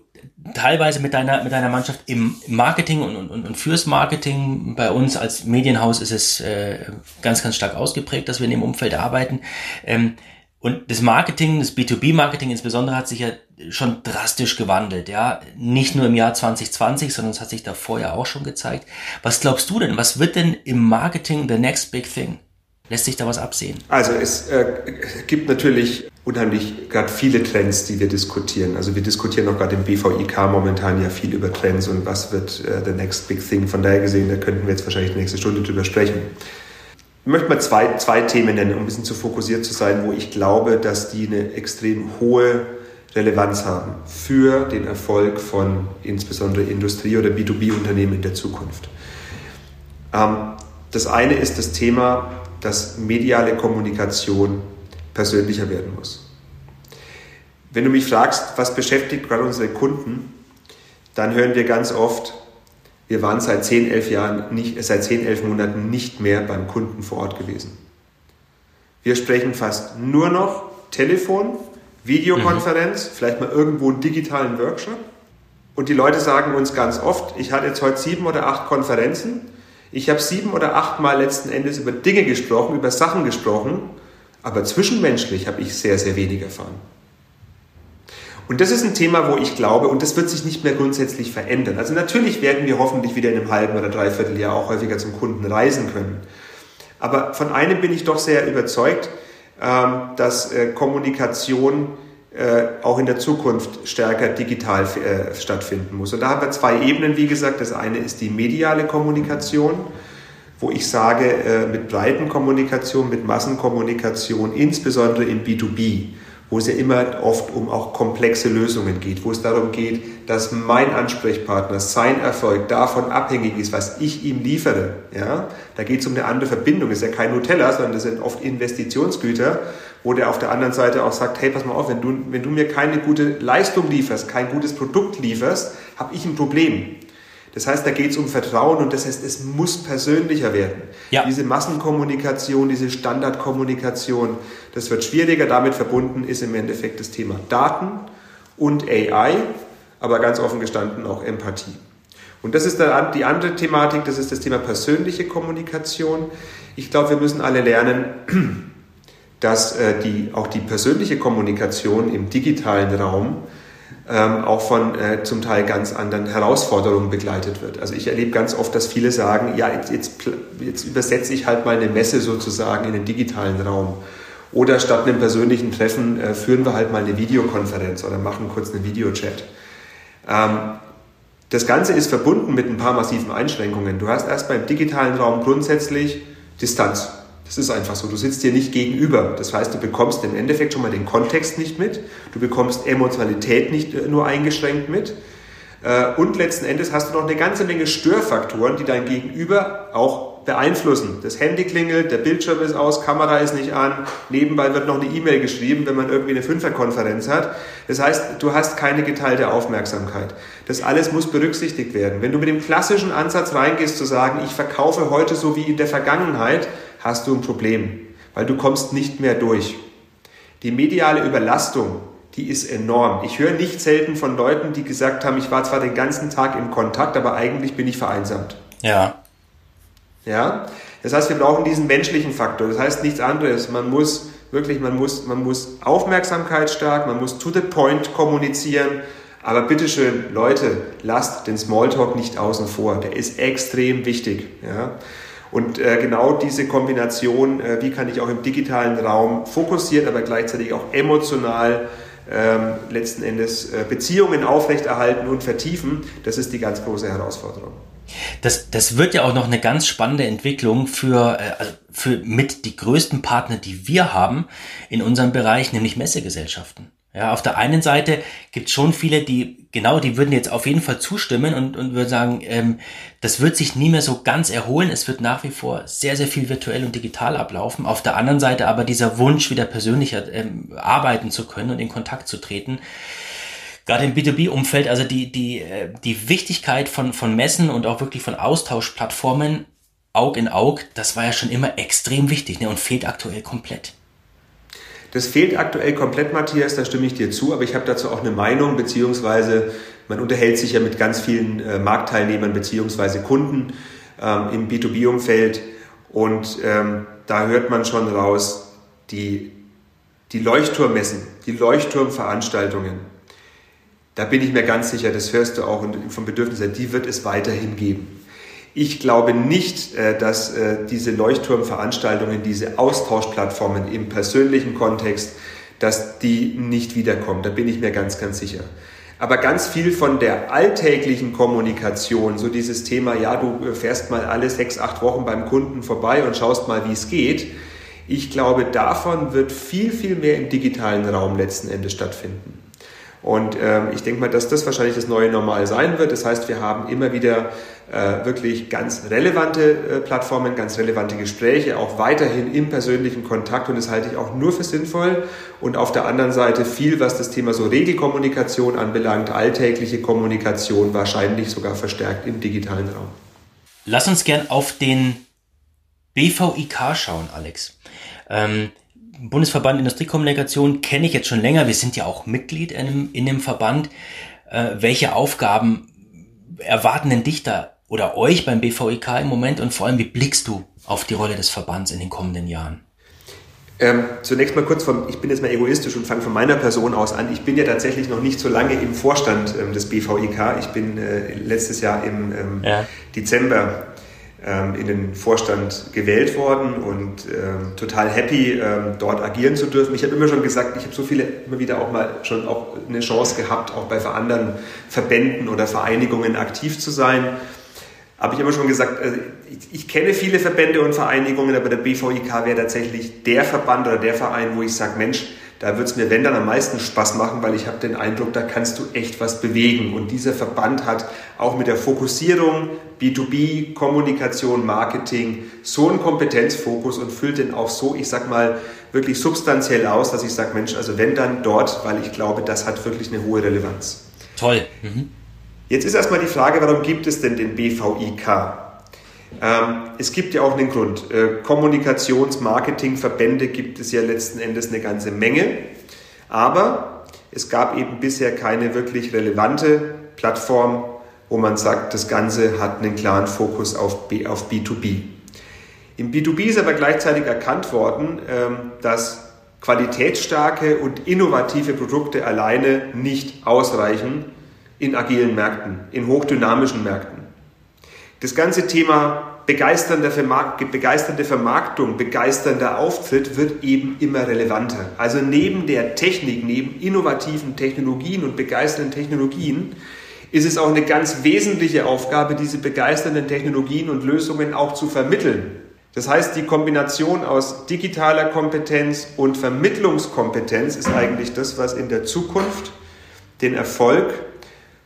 teilweise mit deiner, mit deiner Mannschaft im Marketing und, und, und fürs Marketing. Bei uns als Medienhaus ist es äh, ganz, ganz stark ausgeprägt, dass wir in dem Umfeld arbeiten. Ähm, und das Marketing, das B2B-Marketing insbesondere hat sich ja schon drastisch gewandelt, ja. Nicht nur im Jahr 2020, sondern es hat sich davor ja auch schon gezeigt. Was glaubst du denn? Was wird denn im Marketing the next big thing? Lässt sich da was absehen? Also es äh, gibt natürlich unheimlich gerade viele Trends, die wir diskutieren. Also wir diskutieren auch gerade im BVIK momentan ja viel über Trends und was wird äh, the next big thing. Von daher gesehen, da könnten wir jetzt wahrscheinlich die nächste Stunde drüber sprechen. Ich möchte mal zwei, zwei Themen nennen, um ein bisschen zu fokussiert zu sein, wo ich glaube, dass die eine extrem hohe Relevanz haben für den Erfolg von insbesondere Industrie- oder B2B-Unternehmen in der Zukunft. Ähm, das eine ist das Thema, dass mediale Kommunikation persönlicher werden muss. Wenn du mich fragst, was beschäftigt gerade unsere Kunden, dann hören wir ganz oft, wir waren seit 10, 11 Jahren nicht, seit 10, 11 Monaten nicht mehr beim Kunden vor Ort gewesen. Wir sprechen fast nur noch Telefon, Videokonferenz, mhm. vielleicht mal irgendwo einen digitalen Workshop. Und die Leute sagen uns ganz oft, ich hatte jetzt heute sieben oder acht Konferenzen. Ich habe sieben oder acht Mal letzten Endes über Dinge gesprochen, über Sachen gesprochen, aber zwischenmenschlich habe ich sehr, sehr wenig erfahren. Und das ist ein Thema, wo ich glaube, und das wird sich nicht mehr grundsätzlich verändern. Also natürlich werden wir hoffentlich wieder in einem halben oder dreiviertel Jahr auch häufiger zum Kunden reisen können. Aber von einem bin ich doch sehr überzeugt, ähm, dass äh, Kommunikation äh, auch in der Zukunft stärker digital äh, stattfinden muss. Und da haben wir zwei Ebenen, wie gesagt. Das eine ist die mediale Kommunikation, wo ich sage, mit Breitenkommunikation, mit Massenkommunikation, insbesondere in B2B, wo es ja immer oft um auch komplexe Lösungen geht, wo es darum geht, dass mein Ansprechpartner, sein Erfolg davon abhängig ist, was ich ihm liefere. Ja? Da geht es um eine andere Verbindung. Das ist ja kein Nutella, sondern das sind oft Investitionsgüter, wo der auf der anderen Seite auch sagt, hey, pass mal auf, wenn du, wenn du mir keine gute Leistung lieferst, kein gutes Produkt lieferst, habe ich ein Problem. Das heißt, da geht es um Vertrauen und das heißt, es muss persönlicher werden. Ja. Diese Massenkommunikation, diese Standardkommunikation, das wird schwieriger. Damit verbunden ist im Endeffekt das Thema Daten und AI, aber ganz offen gestanden auch Empathie. Und das ist die andere Thematik, das ist das Thema persönliche Kommunikation. Ich glaube, wir müssen alle lernen, dass äh, die, auch die persönliche Kommunikation im digitalen Raum ähm, auch von äh, zum Teil ganz anderen Herausforderungen begleitet wird. Also ich erlebe ganz oft, dass viele sagen, ja, jetzt, jetzt, jetzt übersetze ich halt mal eine Messe sozusagen in den digitalen Raum. Oder statt einem persönlichen Treffen äh, führen wir halt mal eine Videokonferenz oder machen kurz einen Videochat. Ähm, das Ganze ist verbunden mit ein paar massiven Einschränkungen. Du hast erstmal im digitalen Raum grundsätzlich Distanz. Das ist einfach so. Du sitzt dir nicht gegenüber. Das heißt, du bekommst im Endeffekt schon mal den Kontext nicht mit. Du bekommst Emotionalität nicht äh, nur eingeschränkt mit. Äh, und letzten Endes hast du noch eine ganze Menge Störfaktoren, die dein Gegenüber auch beeinflussen. Das Handy klingelt, der Bildschirm ist aus, Kamera ist nicht an, nebenbei wird noch eine E-Mail geschrieben, wenn man irgendwie eine Fünferkonferenz hat. Das heißt, du hast keine geteilte Aufmerksamkeit. Das alles muss berücksichtigt werden. Wenn du mit dem klassischen Ansatz reingehst, zu sagen, ich verkaufe heute so wie in der Vergangenheit, hast du ein Problem, weil du kommst nicht mehr durch. Die mediale Überlastung die ist enorm. Ich höre nicht selten von Leuten, die gesagt haben, ich war zwar den ganzen Tag in Kontakt, aber eigentlich bin ich vereinsamt. Ja. Ja. Das heißt, wir brauchen diesen menschlichen Faktor. Das heißt nichts anderes. Man muss wirklich, man muss, man muss aufmerksamkeitsstark, man muss to the point kommunizieren. Aber bitteschön, Leute, lasst den Smalltalk nicht außen vor. Der ist extrem wichtig. Ja. Und äh, genau diese Kombination, äh, wie kann ich auch im digitalen Raum fokussiert, aber gleichzeitig auch emotional ähm, letzten Endes äh, Beziehungen aufrechterhalten und vertiefen, das ist die ganz große Herausforderung. Das, das wird ja auch noch eine ganz spannende Entwicklung für, äh, also für mit die größten Partner, die wir haben in unserem Bereich, nämlich Messegesellschaften. Ja, auf der einen Seite gibt es schon viele, die, genau, die würden jetzt auf jeden Fall zustimmen und, und würden sagen, ähm, das wird sich nie mehr so ganz erholen. Es wird nach wie vor sehr, sehr viel virtuell und digital ablaufen. Auf der anderen Seite aber dieser Wunsch, wieder persönlicher ähm, arbeiten zu können und in Kontakt zu treten. Gerade im B2B-Umfeld, also die, die, äh, die Wichtigkeit von, von Messen und auch wirklich von Austauschplattformen Aug in Aug, das war ja schon immer extrem wichtig ne, und fehlt aktuell komplett. Das fehlt aktuell komplett, Matthias, da stimme ich dir zu, aber ich habe dazu auch eine Meinung, beziehungsweise man unterhält sich ja mit ganz vielen äh, Marktteilnehmern beziehungsweise Kunden ähm, im B2B-Umfeld und ähm, da hört man schon raus, die, die Leuchtturmmessen, die Leuchtturmveranstaltungen, da bin ich mir ganz sicher, das hörst du auch vom Bedürfnis her, die wird es weiterhin geben. Ich glaube nicht, äh, dass äh, diese Leuchtturmveranstaltungen, diese Austauschplattformen im persönlichen Kontext, dass die nicht wiederkommen. Da bin ich mir ganz, ganz sicher. Aber ganz viel von der alltäglichen Kommunikation, so dieses Thema, ja, du fährst mal alle sechs, acht Wochen beim Kunden vorbei und schaust mal, wie es geht. Ich glaube, davon wird viel, viel mehr im digitalen Raum letzten Endes stattfinden. Und ähm, ich denke mal, dass das wahrscheinlich das neue Normal sein wird. Das heißt, wir haben immer wieder äh, wirklich ganz relevante äh, Plattformen, ganz relevante Gespräche, auch weiterhin im persönlichen Kontakt und das halte ich auch nur für sinnvoll. Und auf der anderen Seite viel, was das Thema so Regelkommunikation anbelangt, alltägliche Kommunikation wahrscheinlich sogar verstärkt im digitalen Raum. Lass uns gern auf den BVIK schauen, Alex. Ähm, Bundesverband Industriekommunikation kenne ich jetzt schon länger. Wir sind ja auch Mitglied in dem, in dem Verband. Äh, welche Aufgaben erwarten denn dich da oder euch beim BVIK im Moment und vor allem, wie blickst du auf die Rolle des Verbands in den kommenden Jahren? Ähm, zunächst mal kurz vom, ich bin jetzt mal egoistisch und fange von meiner Person aus an. Ich bin ja tatsächlich noch nicht so lange im Vorstand ähm, des BVIK. Ich bin äh, letztes Jahr im ähm, ja. Dezember in den Vorstand gewählt worden und ähm, total happy, ähm, dort agieren zu dürfen. Ich habe immer schon gesagt, ich habe so viele, immer wieder auch mal schon auch eine Chance gehabt, auch bei anderen Verbänden oder Vereinigungen aktiv zu sein. Habe ich immer schon gesagt, also ich, ich, kenne viele Verbände und Vereinigungen, aber der BVIK wäre tatsächlich der Verband oder der Verein, wo ich sage, Mensch, da wird es mir, wenn dann am meisten Spaß machen, weil ich habe den Eindruck, da kannst du echt was bewegen. Und dieser Verband hat auch mit der Fokussierung B2B, Kommunikation, Marketing so einen Kompetenzfokus und füllt den auch so, ich sag mal, wirklich substanziell aus, dass ich sage, Mensch, also wenn dann dort, weil ich glaube, das hat wirklich eine hohe Relevanz. Toll. Mhm. Jetzt ist erstmal die Frage, warum gibt es denn den BVIK? Ähm, es gibt ja auch einen Grund. Äh, Kommunikations-, Marketingverbände gibt es ja letzten Endes eine ganze Menge. Aber es gab eben bisher keine wirklich relevante Plattform, wo man sagt, das Ganze hat einen klaren Fokus auf, B, auf B2B. Im B2B ist aber gleichzeitig erkannt worden, ähm, dass qualitätsstarke und innovative Produkte alleine nicht ausreichen in agilen Märkten, in hochdynamischen Märkten. Das ganze Thema begeisternder Vermark begeisternde Vermarktung, begeisternder Auftritt wird eben immer relevanter. Also neben der Technik, neben innovativen Technologien und begeisternden Technologien ist es auch eine ganz wesentliche Aufgabe, diese begeisternden Technologien und Lösungen auch zu vermitteln. Das heißt, die Kombination aus digitaler Kompetenz und Vermittlungskompetenz ist eigentlich das, was in der Zukunft den Erfolg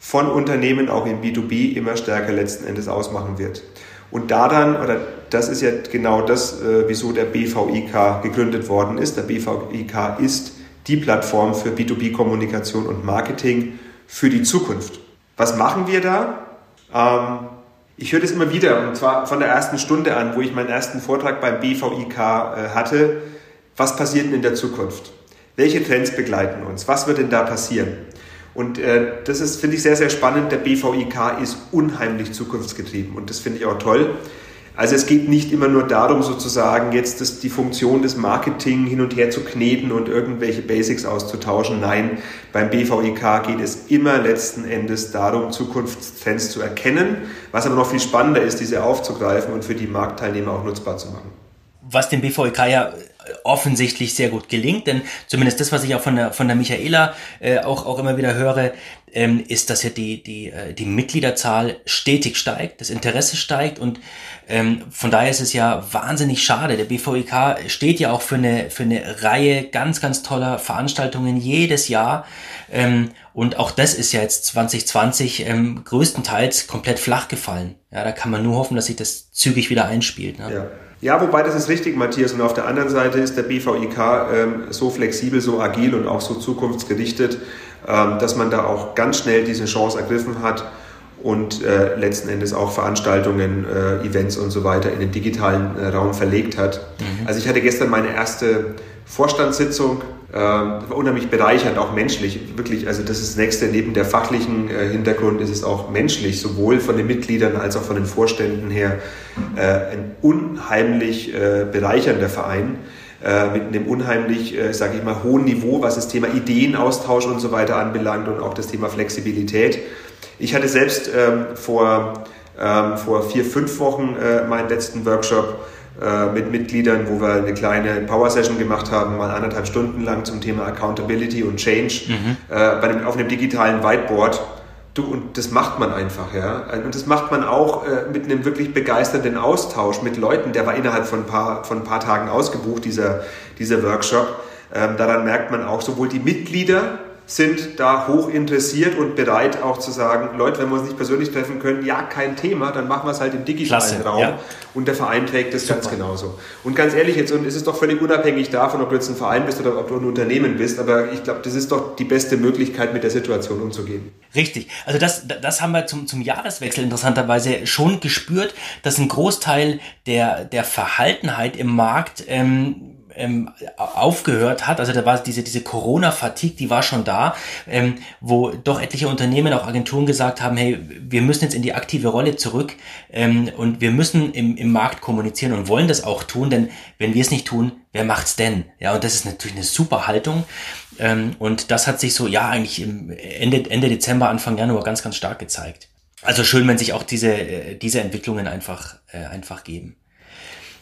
von Unternehmen auch im B2B immer stärker letzten Endes ausmachen wird. Und daran, oder das ist ja genau das, äh, wieso der BVIK gegründet worden ist. Der BVIK ist die Plattform für B2B-Kommunikation und Marketing für die Zukunft. Was machen wir da? Ähm, ich höre das immer wieder, und zwar von der ersten Stunde an, wo ich meinen ersten Vortrag beim BVIK äh, hatte. Was passiert denn in der Zukunft? Welche Trends begleiten uns? Was wird denn da passieren? Und äh, das ist, finde ich, sehr, sehr spannend. Der BVIK ist unheimlich zukunftsgetrieben und das finde ich auch toll. Also es geht nicht immer nur darum, sozusagen jetzt das, die Funktion des Marketing hin und her zu kneten und irgendwelche Basics auszutauschen. Nein, beim BVIK geht es immer letzten Endes darum, Zukunftstrends zu erkennen, was aber noch viel spannender ist, diese aufzugreifen und für die Marktteilnehmer auch nutzbar zu machen. Was dem BVIK ja offensichtlich sehr gut gelingt, denn zumindest das, was ich auch von der von der Michaela äh, auch auch immer wieder höre, ähm, ist, dass ja die die äh, die Mitgliederzahl stetig steigt, das Interesse steigt und ähm, von daher ist es ja wahnsinnig schade. Der BVIK steht ja auch für eine für eine Reihe ganz ganz toller Veranstaltungen jedes Jahr ähm, und auch das ist ja jetzt 2020 ähm, größtenteils komplett flach gefallen. Ja, da kann man nur hoffen, dass sich das zügig wieder einspielt. Ne? Ja. Ja, wobei das ist richtig, Matthias. Und auf der anderen Seite ist der BVIK ähm, so flexibel, so agil und auch so zukunftsgerichtet, ähm, dass man da auch ganz schnell diese Chance ergriffen hat und äh, letzten Endes auch Veranstaltungen, äh, Events und so weiter in den digitalen äh, Raum verlegt hat. Mhm. Also ich hatte gestern meine erste Vorstandssitzung war ähm, unheimlich bereichernd, auch menschlich. Wirklich, also das ist das Nächste. Neben der fachlichen äh, Hintergrund ist es auch menschlich, sowohl von den Mitgliedern als auch von den Vorständen her, äh, ein unheimlich äh, bereichernder Verein mit einem unheimlich, sage ich mal, hohen Niveau, was das Thema Ideenaustausch und so weiter anbelangt und auch das Thema Flexibilität. Ich hatte selbst ähm, vor, ähm, vor vier, fünf Wochen meinen letzten Workshop äh, mit Mitgliedern, wo wir eine kleine Power Session gemacht haben, mal anderthalb Stunden lang zum Thema Accountability und Change mhm. äh, bei einem, auf einem digitalen Whiteboard. Du, und das macht man einfach, ja. Und das macht man auch äh, mit einem wirklich begeisternden Austausch mit Leuten. Der war innerhalb von ein paar, von ein paar Tagen ausgebucht, dieser, dieser Workshop. Ähm, daran merkt man auch sowohl die Mitglieder, sind da hoch interessiert und bereit auch zu sagen, Leute, wenn wir uns nicht persönlich treffen können, ja, kein Thema, dann machen wir es halt im digitalen Klasse, Raum. Ja. Und der Verein trägt das Super. ganz genauso. Und ganz ehrlich jetzt, und es ist doch völlig unabhängig davon, ob du jetzt ein Verein bist oder ob du ein Unternehmen bist, aber ich glaube, das ist doch die beste Möglichkeit, mit der Situation umzugehen. Richtig. Also das, das haben wir zum, zum Jahreswechsel interessanterweise schon gespürt, dass ein Großteil der, der Verhaltenheit im Markt ähm, ähm, aufgehört hat, also da war diese, diese Corona-Fatigue, die war schon da, ähm, wo doch etliche Unternehmen, auch Agenturen gesagt haben, hey, wir müssen jetzt in die aktive Rolle zurück ähm, und wir müssen im, im Markt kommunizieren und wollen das auch tun, denn wenn wir es nicht tun, wer macht's denn? Ja, und das ist natürlich eine super Haltung ähm, und das hat sich so, ja, eigentlich im Ende, Ende Dezember, Anfang Januar ganz, ganz stark gezeigt. Also schön, wenn sich auch diese, äh, diese Entwicklungen einfach, äh, einfach geben.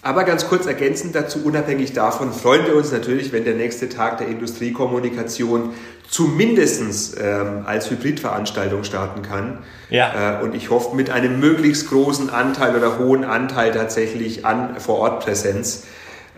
Aber ganz kurz ergänzend dazu, unabhängig davon, freuen wir uns natürlich, wenn der nächste Tag der Industriekommunikation zumindest ähm, als Hybridveranstaltung starten kann. Ja. Äh, und ich hoffe mit einem möglichst großen Anteil oder hohen Anteil tatsächlich an Vorortpräsenz.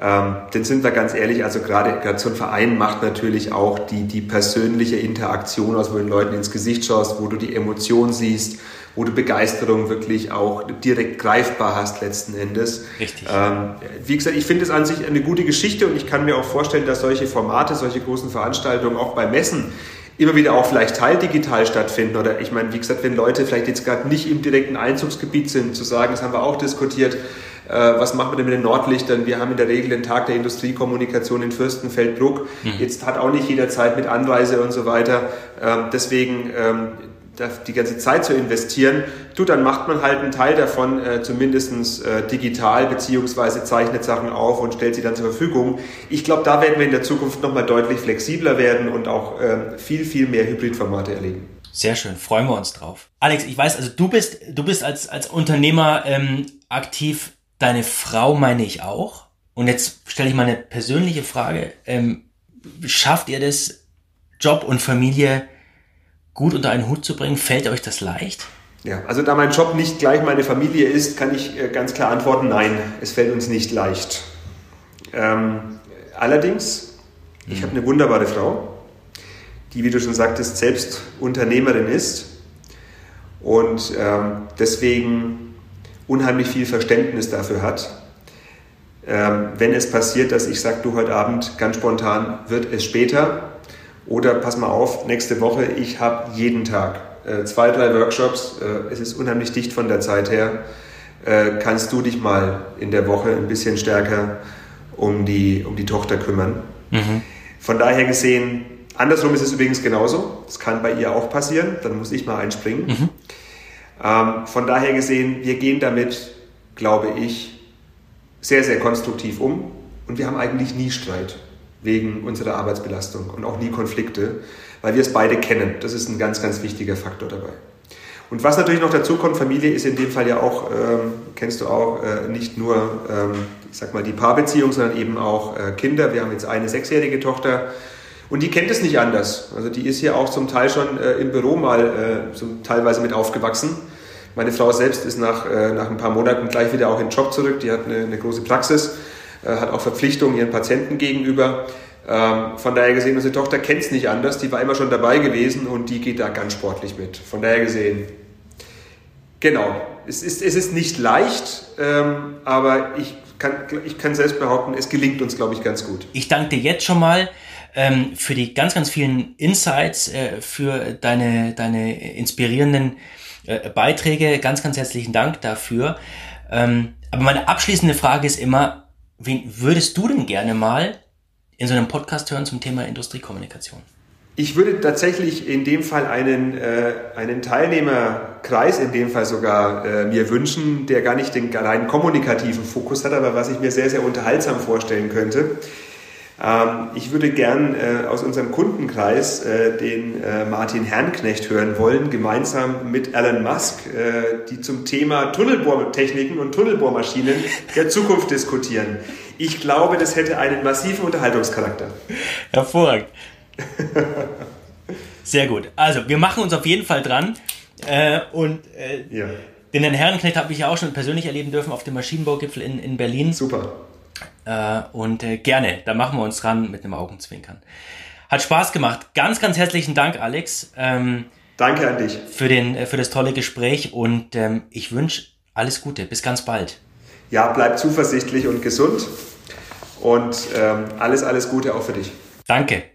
Ähm, denn sind wir ganz ehrlich, also gerade, gerade so ein Verein macht natürlich auch die, die persönliche Interaktion aus, wo du den Leuten ins Gesicht schaust, wo du die Emotion siehst, wo du Begeisterung wirklich auch direkt greifbar hast letzten Endes. Richtig. Ähm, wie gesagt, ich finde es an sich eine gute Geschichte und ich kann mir auch vorstellen, dass solche Formate, solche großen Veranstaltungen auch bei Messen immer wieder auch vielleicht teildigital stattfinden oder ich meine, wie gesagt, wenn Leute vielleicht jetzt gerade nicht im direkten Einzugsgebiet sind, zu sagen, das haben wir auch diskutiert, äh, was machen wir denn mit den Nordlichtern? Wir haben in der Regel den Tag der Industriekommunikation in Fürstenfeldbruck. Mhm. Jetzt hat auch nicht jeder Zeit mit Anreise und so weiter. Ähm, deswegen ähm, die ganze Zeit zu investieren, du, dann macht man halt einen Teil davon äh, zumindest äh, digital beziehungsweise zeichnet Sachen auf und stellt sie dann zur Verfügung. Ich glaube, da werden wir in der Zukunft nochmal deutlich flexibler werden und auch äh, viel, viel mehr Hybridformate erleben. Sehr schön, freuen wir uns drauf. Alex, ich weiß, also du bist, du bist als, als Unternehmer ähm, aktiv, deine Frau meine ich auch. Und jetzt stelle ich mal eine persönliche Frage. Ähm, schafft ihr das, Job und Familie gut unter einen Hut zu bringen? Fällt euch das leicht? Ja, also da mein Job nicht gleich meine Familie ist, kann ich äh, ganz klar antworten, nein, es fällt uns nicht leicht. Ähm, allerdings, ich mhm. habe eine wunderbare Frau, die, wie du schon sagtest, selbst Unternehmerin ist und ähm, deswegen unheimlich viel Verständnis dafür hat. Ähm, wenn es passiert, dass ich sage, du heute Abend ganz spontan wird es später oder pass mal auf, nächste Woche, ich habe jeden Tag äh, zwei, drei Workshops, äh, es ist unheimlich dicht von der Zeit her, äh, kannst du dich mal in der Woche ein bisschen stärker um die, um die Tochter kümmern. Mhm. Von daher gesehen, andersrum ist es übrigens genauso. Das kann bei ihr auch passieren, dann muss ich mal einspringen. Mhm. Ähm, von daher gesehen, wir gehen damit, glaube ich, sehr, sehr konstruktiv um und wir haben eigentlich nie Streit wegen unserer Arbeitsbelastung und auch nie Konflikte, weil wir es beide kennen. Das ist ein ganz, ganz wichtiger Faktor dabei. Und was natürlich noch dazu kommt, Familie ist in dem Fall ja auch, ähm, kennst du auch, äh, nicht nur, ähm, ich sag mal, die Paarbeziehung, sondern eben auch äh, Kinder. Wir haben jetzt eine sechsjährige Tochter und die kennt es nicht anders. Also die ist hier auch zum Teil schon äh, im Büro mal äh, so teilweise mit aufgewachsen. Meine Frau selbst ist nach, äh, nach ein paar Monaten gleich wieder auch in den Job zurück. Die hat eine, eine große Praxis hat auch Verpflichtungen ihren Patienten gegenüber. Ähm, von daher gesehen, unsere Tochter kennt es nicht anders, die war immer schon dabei gewesen und die geht da ganz sportlich mit. Von daher gesehen, genau, es ist, es ist nicht leicht, ähm, aber ich kann, ich kann selbst behaupten, es gelingt uns, glaube ich, ganz gut. Ich danke dir jetzt schon mal ähm, für die ganz, ganz vielen Insights, äh, für deine, deine inspirierenden äh, Beiträge. Ganz, ganz herzlichen Dank dafür. Aber meine abschließende Frage ist immer, wen würdest du denn gerne mal in so einem Podcast hören zum Thema Industriekommunikation? Ich würde tatsächlich in dem Fall einen, äh, einen Teilnehmerkreis, in dem Fall sogar äh, mir wünschen, der gar nicht den allein kommunikativen Fokus hat, aber was ich mir sehr, sehr unterhaltsam vorstellen könnte. Ähm, ich würde gern äh, aus unserem Kundenkreis äh, den äh, Martin Herrnknecht hören wollen, gemeinsam mit Elon Musk, die zum Thema Tunnelbohrtechniken und Tunnelbohrmaschinen der Zukunft diskutieren. Ich glaube, das hätte einen massiven Unterhaltungscharakter. Hervorragend. Sehr gut. Also, wir machen uns auf jeden Fall dran. und ja. den Herrn Herrenknecht habe ich ja auch schon persönlich erleben dürfen auf dem Maschinenbaugipfel in, in Berlin. Super. Äh, und äh, gerne, da machen wir uns dran mit einem Augenzwinkern. Hat Spaß gemacht. Ganz, ganz herzlichen Dank, Alex. Ähm, Danke an dich. Für, den, äh, für das tolle Gespräch und ähm, ich wünsche alles Gute. Bis ganz bald. Ja, bleib zuversichtlich und gesund und ähm, alles, alles Gute auch für dich. Danke.